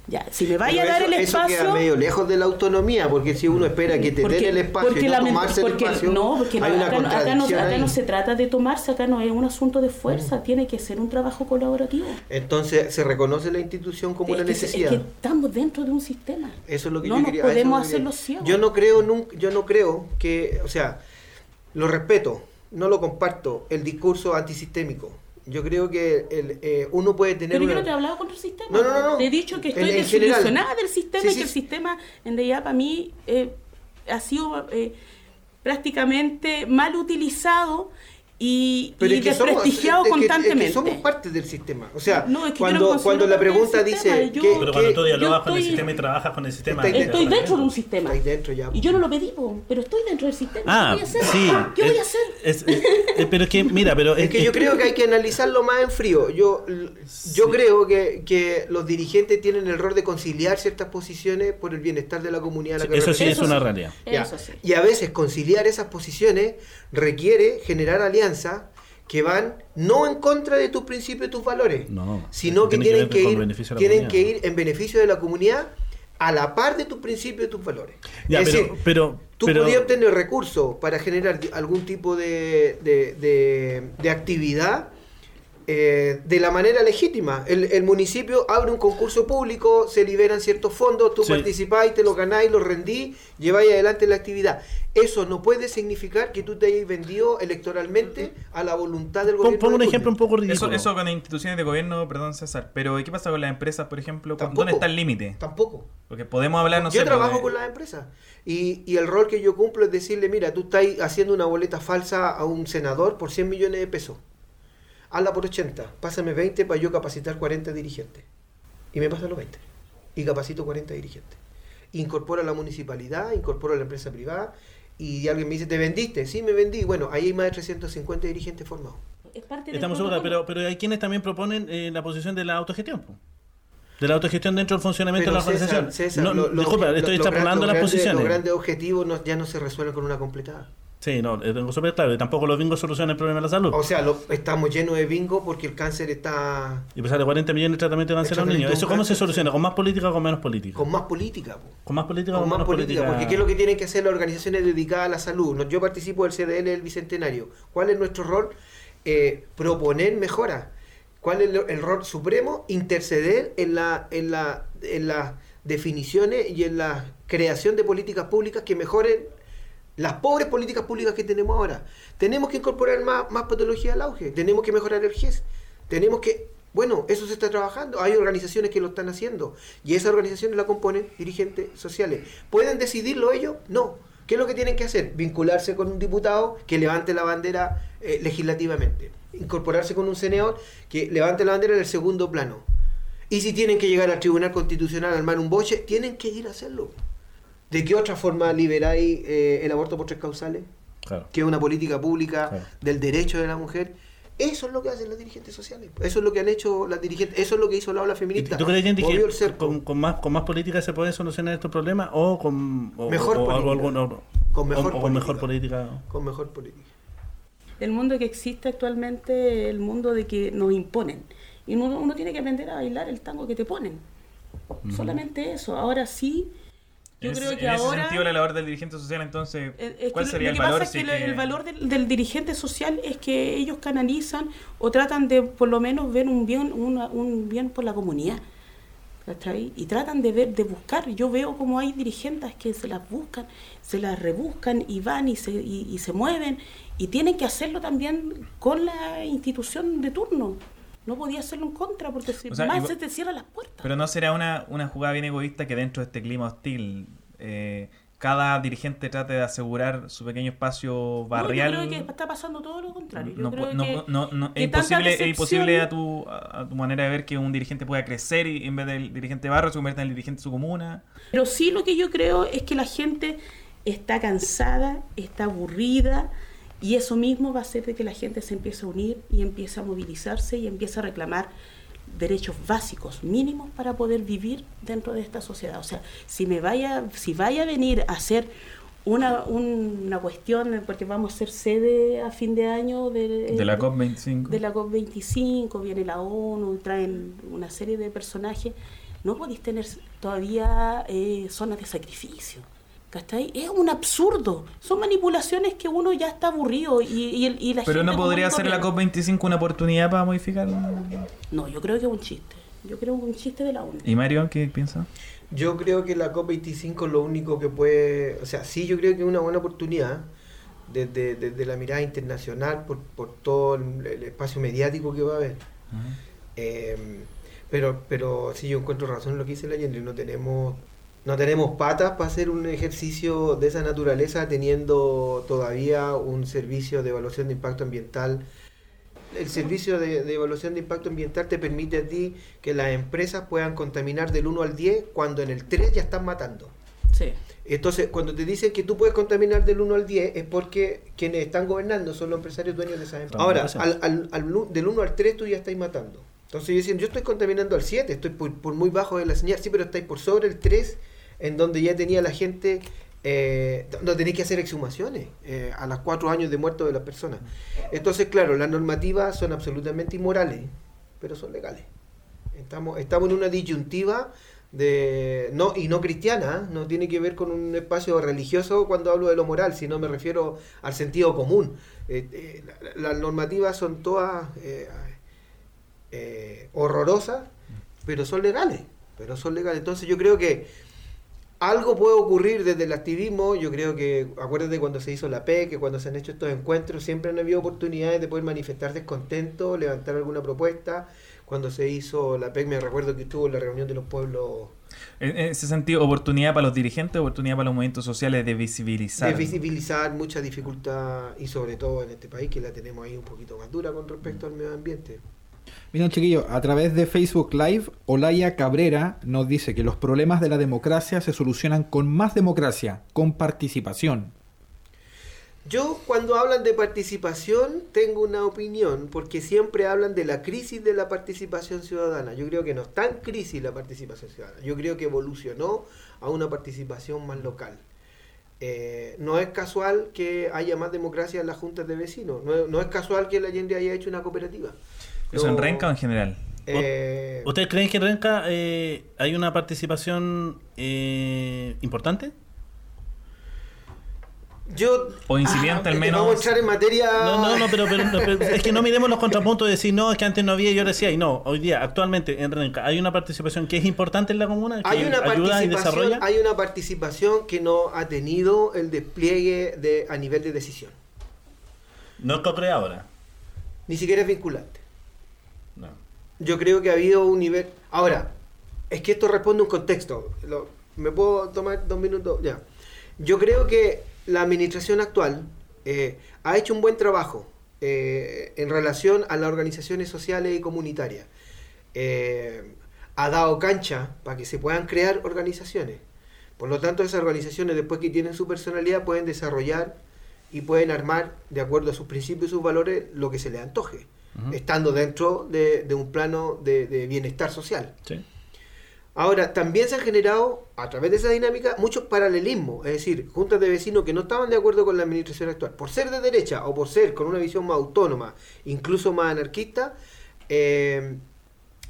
Ya, si me vaya Pero a dar eso, el eso espacio... queda medio lejos de la autonomía, porque si uno espera que te Porque- den el espacio y porque no la men- tomarse porque- el espacio, no, porque no, hay una acá, no- acá no, acá no se trata de tomarse, acá no es un asunto de fuerza, tiene que ser un trabajo colaborativo. Entonces se reconoce la institución como Es una que, necesidad. es que estamos dentro de un sistema. Eso es lo que no yo quería. eso podemos es lo que hacer los quería. ciegos. Yo no creo nunca, yo no creo que, o sea, lo respeto, no lo comparto, el discurso antisistémico. Yo creo que el, eh, uno puede tener Pero yo no te he hablado contra el sistema. No, no, no. Te he dicho que estoy en desilusionada del sistema Sí, y sí, que el sistema, en realidad, para mí, eh, ha sido eh, prácticamente mal utilizado y, Pero y es que somos- desprestigiado es que- es que constantemente. somos parte del sistema. O sea, No, es que cuando, cuando la pregunta sistema, dice yo- que, Pero cuando tú dialogas yo con el estoy- sistema y trabajas con el sistema. Estáis ahí Estoy dentro de un sistema. Dentro ya. Y yo no lo pedí, pero estoy dentro del sistema. Ah, ¿Qué voy a hacer? sí. ¿Qué voy a hacer? es- es- eh, pero es que, mira, pero Es que yo creo que hay que analizarlo más en frío. Yo, yo Sí. creo que, que los dirigentes tienen el rol de conciliar ciertas posiciones por el bienestar de la comunidad. a la que Eso sí es una realidad. Y a veces conciliar esas posiciones requiere generar alianzas que van no en contra de tus principios y tus valores, No, sino que tiene tienen que, ir, tienen que ir en beneficio de la comunidad a la par de tus principios y tus valores. Ya, es pero, decir, pero, tú pero- podías obtener recursos para generar algún tipo de, de- de- de actividad eh, de la manera legítima. El, el municipio abre un concurso público, se liberan ciertos fondos, tú Sí. participáis, te los ganáis, los rendís, lleváis adelante la actividad. Eso no puede significar que tú te hayas vendido electoralmente a la voluntad del gobierno. pon un ejemplo un poco ridículo. Eso, eso con las instituciones de gobierno, perdón César, pero ¿qué pasa con las empresas, por ejemplo? ¿Cu- Tampoco. ¿Dónde está el límite? Tampoco. Porque podemos hablar, no yo sé, trabajo pues, con las empresas y, y el rol que yo cumplo es decirle, mira, tú estás haciendo una boleta falsa a un senador por 100 millones de pesos. Hazla por 80, pásame 20 para yo capacitar 40 dirigentes. Y me pasan los 20. Y capacito 40 dirigentes. Incorporo a la municipalidad, incorporo a la empresa privada y alguien me dice, ¿te vendiste? Sí, me vendí. Bueno, ahí hay más de 350 dirigentes formados. Es parte del Estamos seguros, pero, pero hay quienes también proponen eh, la posición de la autogestión. De la autogestión dentro del funcionamiento Pero de la organización. César, César, No, lo- disculpa, lo- estoy los extrapolando las posiciones. Los grandes objetivos no- ya no se resuelven con una completada. Sí, no, lo tengo súper claro. Y tampoco los bingos solucionan el problema de la salud. O sea, lo- estamos llenos de bingo porque el cáncer está Y pesar de 40 millones de tratamientos de cáncer a los niños. ¿Eso cómo se soluciona? ¿Con más política o con menos política? con más política. po. ¿Con más política o con con más menos política, política? porque ¿qué es lo que tienen que hacer las organizaciones dedicadas a la salud? Yo participo del CDL del Bicentenario. ¿Cuál es nuestro rol? Eh, proponer mejoras. ¿Cuál es el, el rol supremo? Interceder en la, en la, en las definiciones y en la creación de políticas públicas que mejoren las pobres políticas públicas que tenemos ahora. Tenemos que incorporar más, más patología al auge, tenemos que mejorar el GES, tenemos que, bueno, eso se está trabajando, hay organizaciones que lo están haciendo y esas organizaciones la componen dirigentes sociales. ¿Pueden decidirlo ellos? No. ¿Qué es lo que tienen que hacer? Vincularse con un diputado que levante la bandera eh, legislativamente, incorporarse con un senador que levante la bandera en el segundo plano. Y si tienen que llegar al Tribunal Constitucional a armar un boche, tienen que ir a hacerlo. ¿De qué otra forma liberáis eh, el aborto por tres causales? Claro. Que es una política pública Claro. del derecho de la mujer. Eso es lo que hacen los dirigentes sociales. Eso es lo que han hecho las dirigentes. Eso es lo que hizo la ola ¿Y feminista. ¿Tú crees que con, con más, con más política se pueden solucionar estos problemas o con o- Mejor o- o política. o- Con mejor o- o con mejor política. Con mejor política. El mundo que existe actualmente el mundo de que nos imponen. Y uno, uno tiene que aprender a bailar el tango que te ponen. Solamente eso. Ahora sí, yo creo que en ahora... sentido, la labor del dirigente social, entonces, Eh, es ¿cuál lo- sería lo el valor? pasa es que el valor del, del dirigente social es que ellos canalizan o tratan de por lo menos ver un bien una- un bien por la comunidad ¿cachai? y tratan de ver de buscar yo veo como hay dirigentes que se las buscan se las rebuscan y van y se y, y se mueven y tienen que hacerlo también con la institución de turno no podía hacerlo en contra porque si O sea, más se te cierran las puertas Pero no será una, una jugada bien egoísta que dentro de este clima hostil eh, cada dirigente trate de asegurar su pequeño espacio barrial. No, yo creo que está pasando todo lo contrario. Yo No, creo no, que- no, que es imposible, es imposible a tu, a, tu manera de ver que un dirigente pueda crecer y en vez del dirigente barrio se convierta en el dirigente de su comuna. Pero sí lo que yo creo es que la gente está cansada, está aburrida y eso mismo va a hacer de que la gente se empiece a unir y empiece a movilizarse y empiece a reclamar derechos básicos mínimos para poder vivir dentro de esta sociedad. O sea, si me vaya, si vaya a venir a hacer una, un- una cuestión, porque vamos a ser sede a fin de año de, De la COP25. de la COP25, viene la ONU, traen una serie de personajes, no podéis tener todavía eh, zonas de sacrificio. ¿Cachai? Es un absurdo. Son manipulaciones que uno ya está aburrido y, y, el- y la Pero gente no podría ser la corriente. COP25 una oportunidad para modificar. No, yo creo que es un chiste. Yo creo que es un chiste de la ONU. ¿Y Mario qué piensa? Yo creo que la COP25 es lo único que puede, o sea, sí yo creo que es una buena oportunidad desde, desde la mirada internacional por, por todo el, el espacio mediático que va a haber. Eh, pero, pero sí yo encuentro razón en lo que dice la Yendri, no tenemos, no tenemos patas para hacer un ejercicio de esa naturaleza teniendo todavía un servicio de evaluación de impacto ambiental. El servicio de, de evaluación de impacto ambiental te permite a ti que las empresas puedan contaminar del 1 al 10 cuando en el 3 ya están matando. Sí. Entonces, cuando te dicen que tú puedes contaminar del 1 al 10 es porque quienes están gobernando son los empresarios dueños de esas empresas. Ahora, al, al- al del 1 al 3 tú ya estás matando. Entonces, yo dicen, yo estoy contaminando al 7, estoy por, por muy bajo de la señal, sí, pero estáis por sobre el 3, en donde ya tenía la gente, eh, no tenéis que hacer exhumaciones eh, a los 4 años de muerto de las personas. Entonces, claro, las normativas son absolutamente inmorales, pero son legales. Estamos, estamos en una disyuntiva de no y no cristiana, ¿eh? no tiene que ver con un espacio religioso cuando hablo de lo moral, sino me refiero al sentido común. Eh, la- las normativas son todas eh, horrorosas, pero son legales, pero son legales. Entonces yo creo que algo puede ocurrir desde el activismo, yo creo que, acuérdate cuando se hizo la P, que cuando se han hecho estos encuentros, siempre han habido oportunidades de poder manifestar descontento, levantar alguna propuesta. Cuando se hizo la PEC, me recuerdo que estuvo en la reunión de los pueblos en ese sentido, oportunidad para los dirigentes, oportunidad para los movimientos sociales de visibilizar. de visibilizar mucha dificultad y sobre todo en este país que la tenemos ahí un poquito más dura con respecto al medio ambiente. Miren, chiquillos, a través de Facebook Live, Olaya Cabrera nos dice que los problemas de la democracia se solucionan con más democracia, con participación. Yo cuando hablan de participación tengo una opinión, porque siempre hablan de la crisis de la participación ciudadana. Yo creo que no está en crisis la participación ciudadana. Yo creo que evolucionó a una participación más local. Eh, no es casual que haya más democracia en las juntas de vecinos. No, no es casual que la Allende haya hecho una cooperativa. ¿Eso en Renca o en general? eh, ¿Ustedes creen que en Renca eh, hay una participación eh, importante? yo O incipiente al eh, menos. Vamos a entrar en materia. No, no, no, pero, pero- pero es que no miremos los contrapuntos de decir, no, es que antes no había y ahora sí hay. No, hoy día, actualmente en Renca, hay una participación que es importante en la comuna, que Hay una ayuda y desarrolla. hay una participación que no ha tenido el despliegue de, a nivel de decisión. No es co-creadora. Ni siquiera es vinculante. Yo creo que ha habido un nivel. Ahora, es que esto responde a un contexto. Lo- ¿Me puedo tomar dos minutos? Ya. Yo creo que la administración actual eh, ha hecho un buen trabajo eh, en relación a las organizaciones sociales y comunitarias. Eh, ha dado cancha para que se puedan crear organizaciones. Por lo tanto, esas organizaciones, después que tienen su personalidad, pueden desarrollar y pueden armar, de acuerdo a sus principios y sus valores, lo que se les antoje, Estando dentro de, de un plano de, de bienestar social. Sí. Ahora, también se han generado, a través de esa dinámica, muchos paralelismos, es decir, juntas de vecinos que no estaban de acuerdo con la administración actual, por ser de derecha o por ser con una visión más autónoma, incluso más anarquista, eh,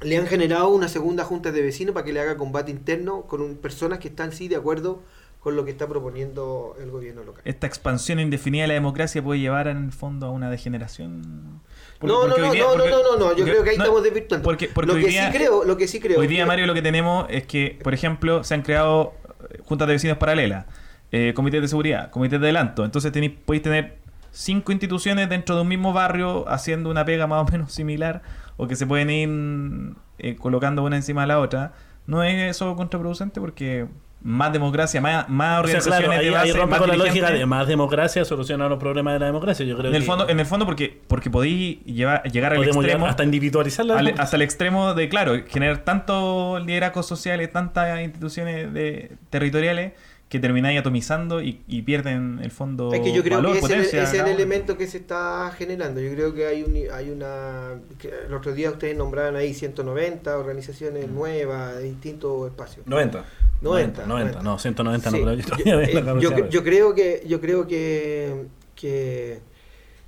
le han generado una segunda junta de vecinos para que le haga combate interno con un- personas que están sí de acuerdo con lo que está proponiendo el gobierno local. Esta expansión indefinida de la democracia puede llevar en el fondo a una degeneración. No, no, no, no, no, no, no, no, yo creo que ahí estamos desvirtuando. Porque, porque lo que día, sí creo, lo que sí creo hoy día, Mario, lo que tenemos es que, por ejemplo, se han creado eh, juntas de vecinos paralelas, eh, comités de seguridad, comités de adelanto. Entonces tenéis, podéis tener cinco instituciones dentro de un mismo barrio haciendo una pega más o menos similar o que se pueden ir eh, colocando una encima de la otra. ¿No es eso contraproducente? Porque más democracia, más, más O sea, organizaciones claro, ahí, de ahí base, rompe más con la lógica de más democracia soluciona los problemas de la democracia. Yo creo En el que fondo, en el fondo porque, porque podéis llevar, llegar al extremo, llegar hasta individualizar la al- democracia. hasta el extremo de, claro, generar tantos liderazgos sociales, tantas instituciones de, territoriales que termináis atomizando y, y pierden el fondo Es que yo creo valor, que ese, potencia. ese es el elemento que se está generando. Yo creo que hay, un, hay una... que el otro día ustedes nombraban ahí 190 organizaciones Mm. nuevas de distintos espacios. 90. 90, 90, no, 190 Sí. no, pero yo todavía eh, yo, creo que yo creo que, que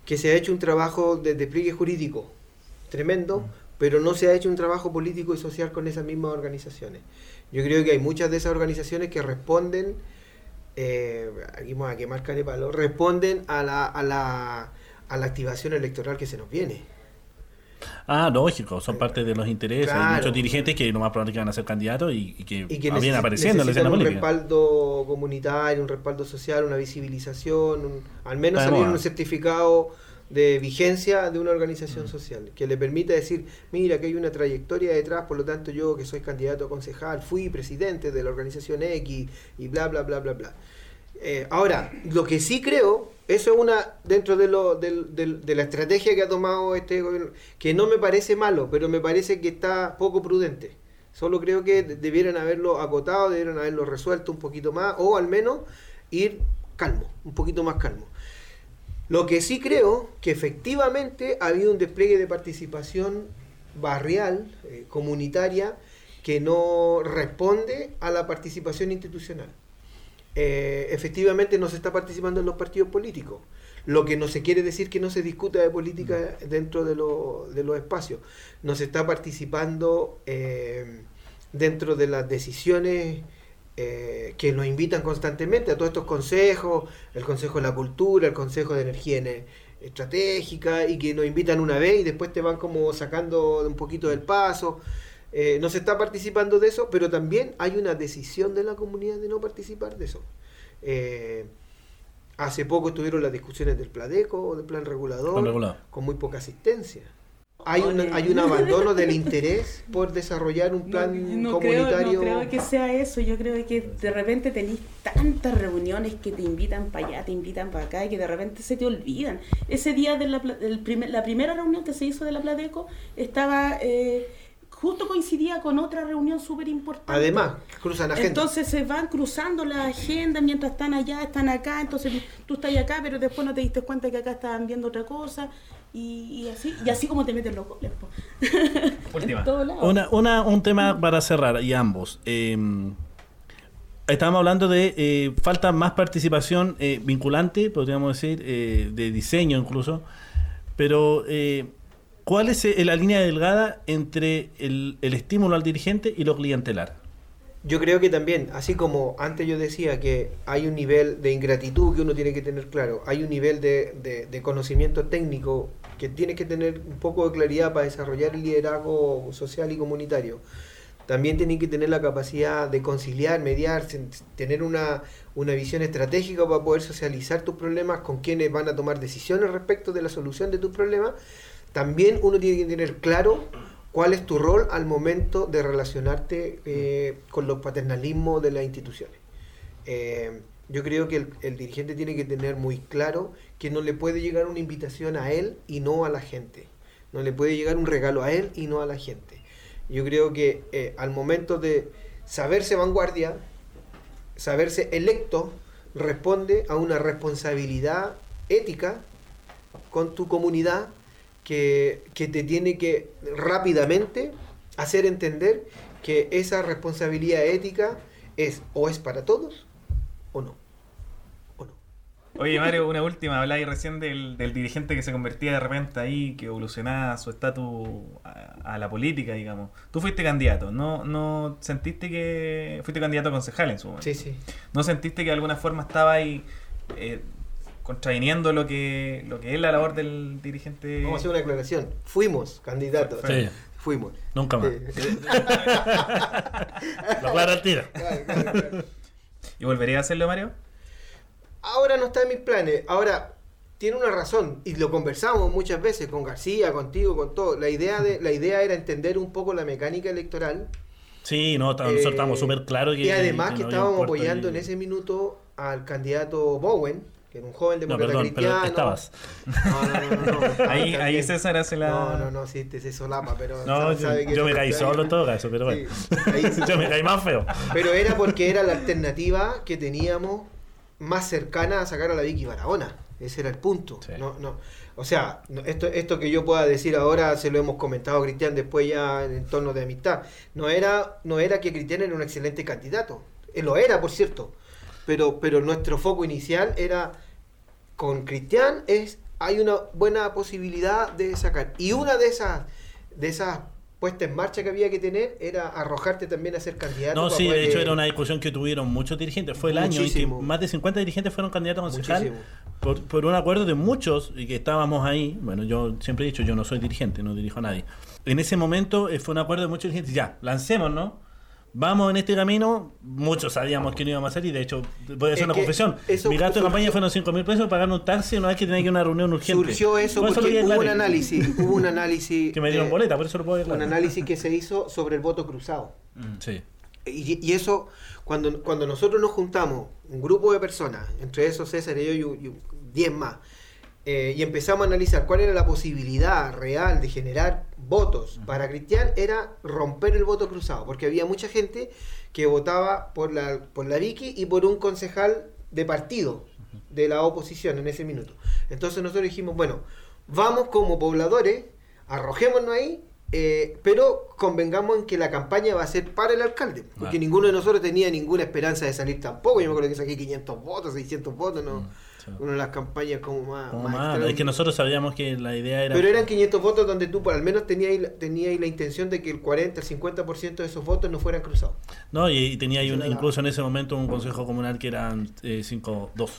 que se ha hecho un trabajo de despliegue jurídico tremendo, pero no se ha hecho un trabajo político y social con esas mismas organizaciones. Yo creo que hay muchas de esas organizaciones que responden, eh, aquí vamos a quemar carepalo, responden a la, a, la, a la activación electoral que se nos viene. Ah, lógico, son parte de los intereses. Hay muchos dirigentes que lo más probable que van a ser candidatos y, y que, y que vienen apareciendo en la escena un política. respaldo comunitario, un respaldo social, una visibilización, un- al menos salir un certificado de vigencia de una organización social que le permita decir, mira que hay una trayectoria detrás, por lo tanto yo que soy candidato a concejal, fui presidente de la organización X y bla, bla, bla, bla, bla. Eh, ahora, lo que sí creo, eso es una, dentro de, lo, del- de la estrategia que ha tomado este gobierno, que no me parece malo, pero me parece que está poco prudente. Solo creo que de- debieran haberlo acotado, debieran haberlo resuelto un poquito más, o al menos ir calmo, un poquito más calmo. Lo que sí creo que efectivamente ha habido un despliegue de participación barrial, eh, comunitaria, que no responde a la participación institucional. Eh, efectivamente no se está participando en los partidos políticos, lo que no se quiere decir que no se discuta de política dentro de, lo- de los espacios. No se está participando eh, dentro de las decisiones eh, que nos invitan constantemente a todos estos consejos, el Consejo de la Cultura, el Consejo de Energía Ene- Estratégica, y que nos invitan una vez y después te van como sacando un poquito del paso. Eh, no se está participando de eso, pero también hay una decisión de la comunidad de no participar de eso. Eh, hace poco estuvieron las discusiones del Pladeco o del plan regulador, Plan regulador. con muy poca asistencia. Hay un, hay un abandono del interés por desarrollar un plan no creo, comunitario. no creo que sea eso. Yo creo que de repente tenéis tantas reuniones que te invitan para allá, te invitan para acá y que de repente se te olvidan. Ese día de la, primer- la primera reunión que se hizo de la Pladeco estaba eh, justo coincidía con otra reunión súper importante. Además, cruzan agenda. Entonces se van cruzando las agendas mientras están allá, están acá, entonces tú estás acá, pero después no te diste cuenta que acá estaban viendo otra cosa, y, y así, y así como te meten los goles. Última. Una, una, un tema para cerrar, y ambos. Eh, estábamos hablando de eh, falta más participación eh, vinculante, podríamos decir, eh, de diseño incluso. Pero, eh, ¿cuál es eh, la línea delgada entre el, el estímulo al dirigente y lo clientelar? Yo creo que también, así como antes yo decía que hay un nivel de ingratitud que uno tiene que tener claro, hay un nivel de, de- conocimiento técnico que tiene que tener un poco de claridad para desarrollar el liderazgo social y comunitario. También tienen que tener la capacidad de conciliar, mediar, tener una, una visión estratégica para poder socializar tus problemas con quienes van a tomar decisiones respecto de la solución de tus problemas. También uno tiene que tener claro cuál es tu rol al momento de relacionarte eh, con los paternalismos de las instituciones. Eh, yo creo que el, dirigente tiene que tener muy claro que no le puede llegar una invitación a él y no a la gente. No le puede llegar un regalo a él y no a la gente. Yo creo que eh, al momento de saberse vanguardia, saberse electo, responde a una responsabilidad ética con tu comunidad que, que te tiene que rápidamente hacer entender que esa responsabilidad ética es o es para todos o no. O no. Oye, Mario, una última. Habláis recién del, del dirigente que se convertía de repente ahí, que evolucionaba su estatus a, a la política, digamos. Tú fuiste candidato, ¿no, no sentiste que fuiste candidato a concejal en su momento? Sí, sí. ¿No sentiste que de alguna forma estaba ahí eh, contraviniendo lo que, lo que es la labor del dirigente? Vamos a hacer una aclaración. Fuimos candidatos. Sí. Fuimos. Nunca más. Sí. Lo aclaro al tiro. Claro, claro, claro. ¿Y volvería a hacerlo, Mario? Ahora no está en mis planes. Ahora, tiene una razón. Y lo conversamos muchas veces con García, contigo, con todo. La idea, de, la idea era entender un poco la mecánica electoral. Sí, no, nosotros Eh, estamos súper claros que. Y además que, no estábamos apoyando en ese minuto al candidato Bowen, que era un joven No, demócrata perdón, pero cristiano. estabas. No, no, no, no, no, estaba Ahí, ahí. César hace la... No, no, no, sí, te se solapa, pero. No, yo, sabe que yo me caí solo en todo caso, pero bueno. Sí, ahí sí. yo me caí más feo. Pero era porque era la alternativa que teníamos más cercana a sacar a la Vicky Barahona. Ese era el punto. Sí. No, no. O sea, no- esto, esto que yo pueda decir ahora se lo hemos comentado a Cristian después ya en entorno de amistad. No era, no era que Cristian era un excelente candidato. Él lo era, por cierto. Pero, pero nuestro foco inicial era con Cristian es hay una buena posibilidad de sacar. Y una de esas de esas puestas en marcha que había que tener era arrojarte también a ser candidato. No, sí, de hecho era una discusión que tuvieron muchos dirigentes. Fue el año Muchísimo. que más de 50 dirigentes fueron candidatos a concejal por, por un acuerdo de muchos y que estábamos ahí. Bueno, yo siempre he dicho, yo no soy dirigente, no dirijo a nadie. En ese momento eh, fue un acuerdo de muchos dirigentes. Ya, lancémonos, ¿no? Vamos en este camino. Muchos sabíamos que no íbamos a hacer y de hecho, voy a hacer Es una confesión. Mi gasto de campaña fueron 5 mil pesos, pagar un taxi una vez que tenía que ir a una reunión urgente. Surgió eso Por porque hubo un análisis, hubo un análisis, Que me dieron eh, boleta, por eso lo puedo un análisis que se hizo sobre el voto cruzado. Sí. Y, y eso, cuando, cuando nosotros nos juntamos, un grupo de personas, entre esos César y yo y, y 10 más, eh, y empezamos a analizar cuál era la posibilidad real de generar votos para Cristian, era romper el voto cruzado, porque había mucha gente que votaba por la, por la Vicky y por un concejal de partido de la oposición en ese minuto. Entonces nosotros dijimos, bueno, vamos como pobladores, arrojémonos ahí, eh, pero convengamos en que la campaña va a ser para el alcalde, porque ninguno de nosotros tenía ninguna esperanza de salir tampoco. Yo me acuerdo que saqué 500 votos, 600 votos, ¿no? Mm, sí. Una de las campañas como más... Como más más, es que nosotros sabíamos que la idea era. Pero eran 500 votos donde tú por al menos tenías la, tenías la intención de que el 40, el 50% de esos votos no fueran cruzados. No, y, y tenía ahí un- Eso era- incluso en ese momento un consejo comunal que eran 5-2.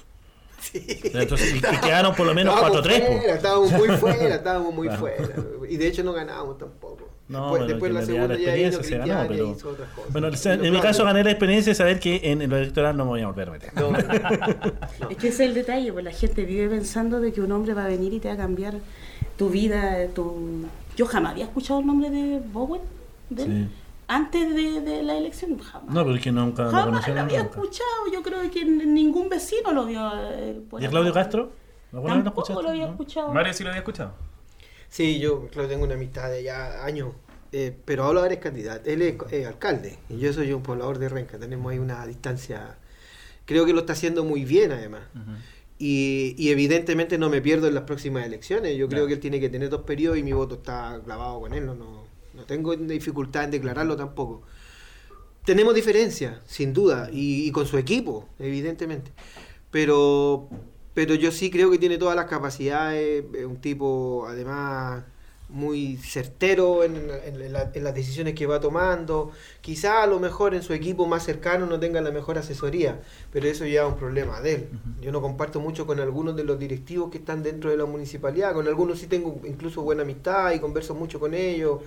Sí. Entonces, y, y quedaron por lo menos Estábamos 4-3. po. fuera, Estábamos muy fuera, estábamos muy Claro. fuera. Y de hecho no ganábamos tampoco. No, después pero después la segunda la ya experiencia se Cristian ganó, pero- hizo otras cosas. Bueno, el- lo en mi claro, caso gané la experiencia de saber que en lo electoral no me voy a volver a meter. no, no. Es que ese es el detalle, pues la gente vive pensando de que un hombre va a venir y te va a cambiar tu vida, tu... Yo jamás había escuchado el nombre de Bowen, de Sí. antes de, de la elección, jamás. No, pero es que nunca lo jamás lo conocieron había nunca. escuchado, yo creo que ningún vecino lo vio. eh, ¿Y. Claudio Castro? ¿Alguna vez lo Tampoco lo había ¿No? escuchado. Mario sí lo había escuchado. Sí, yo claro, tengo una amistad de ya años. eh, pero Álvaro es candidato, él es eh, alcalde y yo soy un poblador de Renca, tenemos ahí una distancia, creo que lo está haciendo muy bien además. Y, y evidentemente no me pierdo en las próximas elecciones. Yo creo que él tiene que tener dos periodos y mi voto está clavado con él. No, no, no tengo dificultad en declararlo tampoco. Tenemos diferencias, sin duda, y, y con su equipo, evidentemente. Pero, pero yo sí creo que tiene todas las capacidades. Es un tipo, además, muy certero en, en- en la- en las decisiones que va tomando. Quizá a lo mejor en su equipo más cercano no tenga la mejor asesoría, pero eso ya es un problema de él. Yo no comparto mucho con algunos de los directivos que están dentro de la municipalidad, con algunos sí tengo incluso buena amistad y converso mucho con ellos.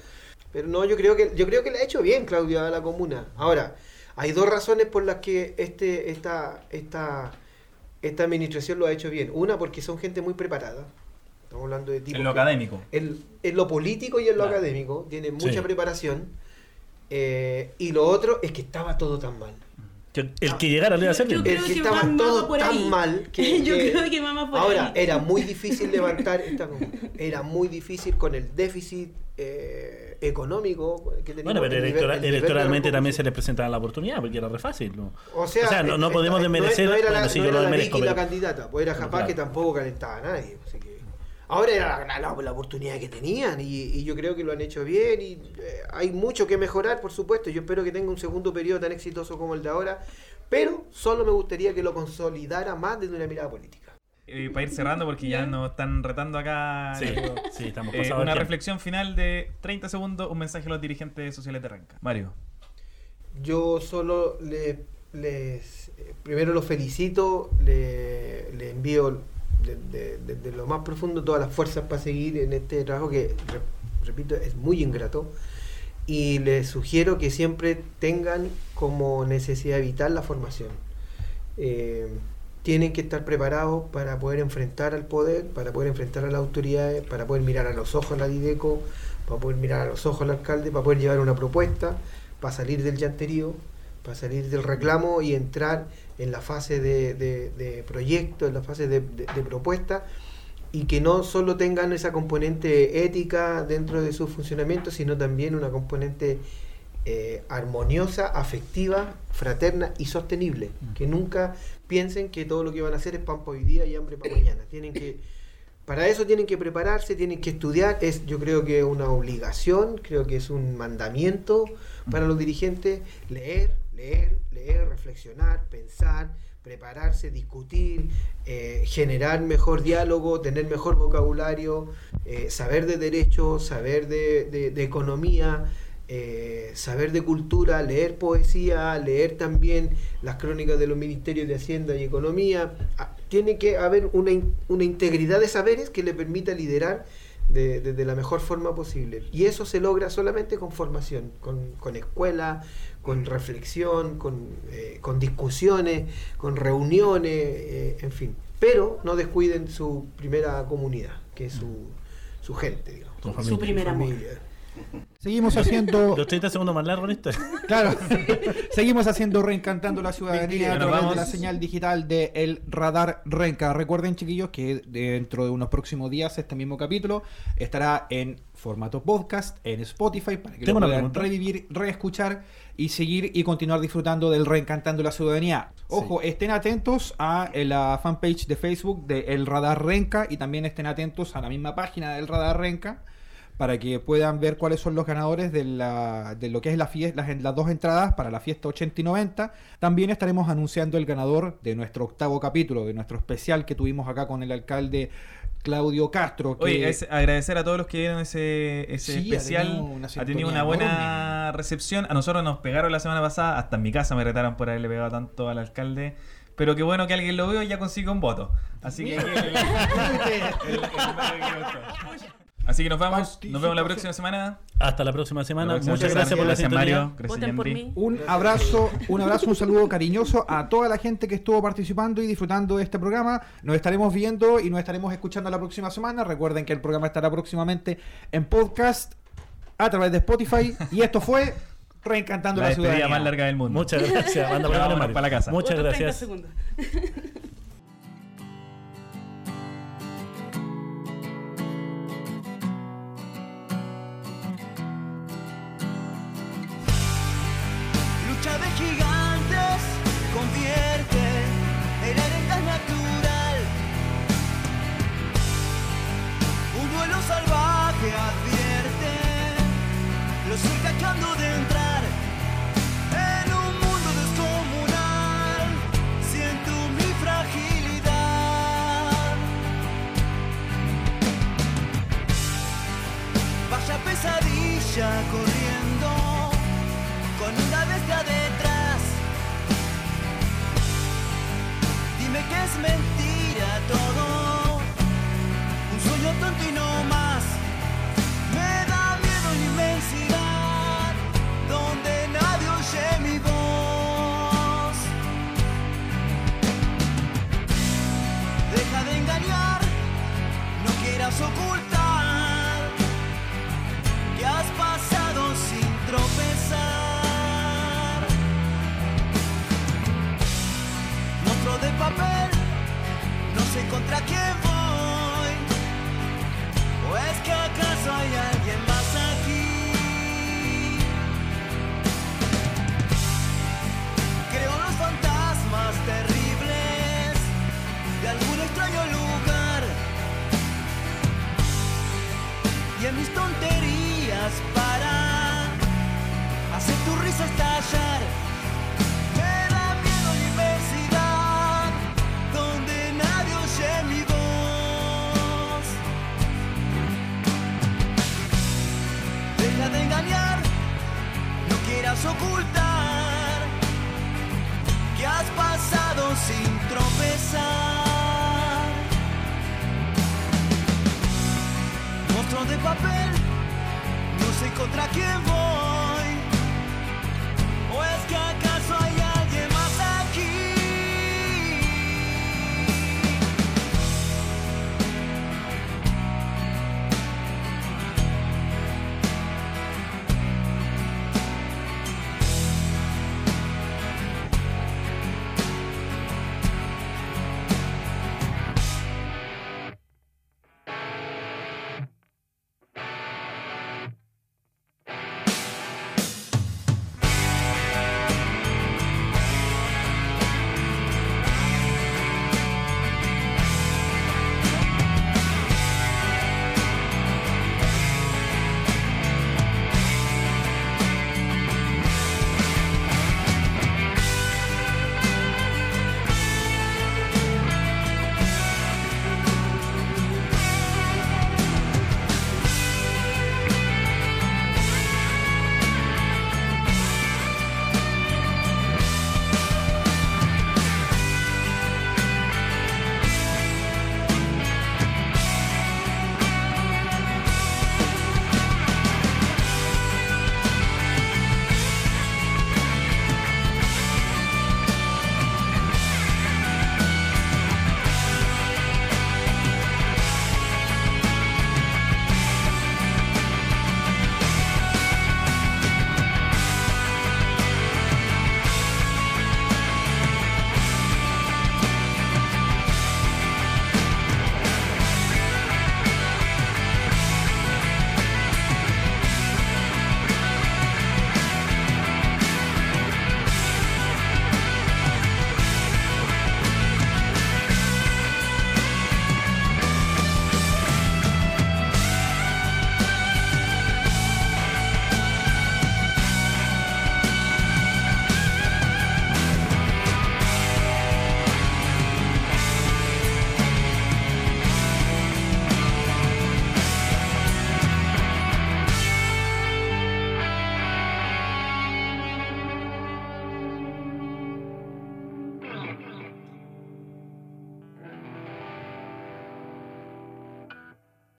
Pero no, yo creo que yo creo que le ha hecho bien Claudia a la comuna. Ahora, hay dos razones por las que este esta esta esta administración lo ha hecho bien. Una porque son gente muy preparada. Estamos hablando de tipos En lo que- académico. en, en lo político y en lo Claro. académico, tiene mucha Sí. preparación. eh, y lo otro es que estaba todo tan mal. El que llegara le iba a hacer. El creo que que estaba todo por tan ahí. mal que, Yo que- creo que va por ahora ahí. era muy difícil levantar esta. Era muy difícil con el déficit eh, económico que teníamos. Bueno, pero nivel- electoralmente también se le presentaba la oportunidad, porque era re fácil. ¿no? O sea, no, no eh, podemos eh, desmerecer. No, era bueno, la, sí, no yo era lo la la candidata, pues era capaz que tampoco calentaba a nadie. así que- ahora era la, la- la oportunidad que tenían y, y yo creo que lo han hecho bien y eh, hay mucho que mejorar, por supuesto. Yo espero que tenga un segundo periodo tan exitoso como el de ahora, pero solo me gustaría que lo consolidara más desde una mirada política. Eh, para ir cerrando, porque ya nos están retando acá. Sí, sí, estamos Eh, una reflexión final de 30 segundos, un mensaje a los dirigentes sociales de Renca. Mario. Yo solo le- les, eh, primero los felicito, le, le envío desde de, lo más profundo todas las fuerzas para seguir en este trabajo que, re- repito, es muy ingrato. Y les sugiero que siempre tengan como necesidad vital la formación. Eh, tienen que estar preparados para poder enfrentar al poder, para poder enfrentar a las autoridades, para poder mirar a los ojos a la Dideco, para poder mirar a los ojos al alcalde, para poder llevar una propuesta, para salir del llanterío, para salir del reclamo y entrar en la fase de, de- de proyecto, en la fase de, de- propuesta, y que no solo tengan esa componente ética dentro de su funcionamiento, sino también una componente eh, armoniosa, afectiva, fraterna y sostenible. Que nunca piensen que todo lo que van a hacer es pan para hoy día y hambre para mañana. Tienen que, para eso tienen que prepararse, tienen que estudiar. Es, yo creo que es una obligación, creo que es un mandamiento para los dirigentes leer, leer, leer, reflexionar, pensar, prepararse, discutir, eh, generar mejor diálogo, tener mejor vocabulario, eh, saber de derecho, saber de, de- economía, eh, saber de cultura, leer poesía, leer también las crónicas de los ministerios de Hacienda y Economía. Ah, Tiene que haber una, una integridad de saberes que le permita liderar de, de- de la mejor forma posible. Y eso se logra solamente con formación, con, con escuela, con reflexión, con, eh, con discusiones, con reuniones, eh, en fin. Pero no descuiden su primera comunidad, que es su, su gente, digamos. Su familia. primer amor. familia. Seguimos haciendo. Los 30 segundos más largos en esto. Claro, seguimos haciendo Reencantando la Ciudadanía a Bueno, través vamos. de la señal digital de El Radar Renca. Recuerden, chiquillos, que dentro de unos próximos días este mismo capítulo estará en formato podcast en Spotify para que lo puedan revivir, reescuchar y seguir y continuar disfrutando del Reencantando la Ciudadanía. Ojo, estén atentos a la fanpage de Facebook de El Radar Renca y también estén atentos a la misma página del Radar Renca para que puedan ver cuáles son los ganadores de, la, de lo que es la fiesta, las, las dos entradas para la fiesta 80 y 90. También estaremos anunciando el ganador de nuestro octavo capítulo, de nuestro especial que tuvimos acá con el alcalde Claudio Castro. Que, Oye, es- agradecer a todos los que vieron ese, ese Sí, ha especial. tenido una ha tenido una buena recepción. A nosotros nos pegaron la semana pasada. Hasta en mi casa me retaron por haberle pegado tanto al alcalde. Pero qué bueno que alguien lo vio y ya consigue un voto. Así que. el- el- el- Así que nos vemos. Nos vemos la próxima semana. Hasta la próxima semana. La próxima Muchas semana. gracias por la Gracias, sintonía. Mario. Gracias, Voten por mí. Un abrazo, un abrazo, un saludo cariñoso a toda la gente que estuvo participando y disfrutando de este programa. Nos estaremos viendo y nos estaremos escuchando la próxima semana. Recuerden que el programa estará próximamente en podcast a través de Spotify. Y esto fue Reencantando La la, Ciudadanía. más larga del mundo. Muchas gracias. Manda para la casa. Muchas Otros 30 gracias.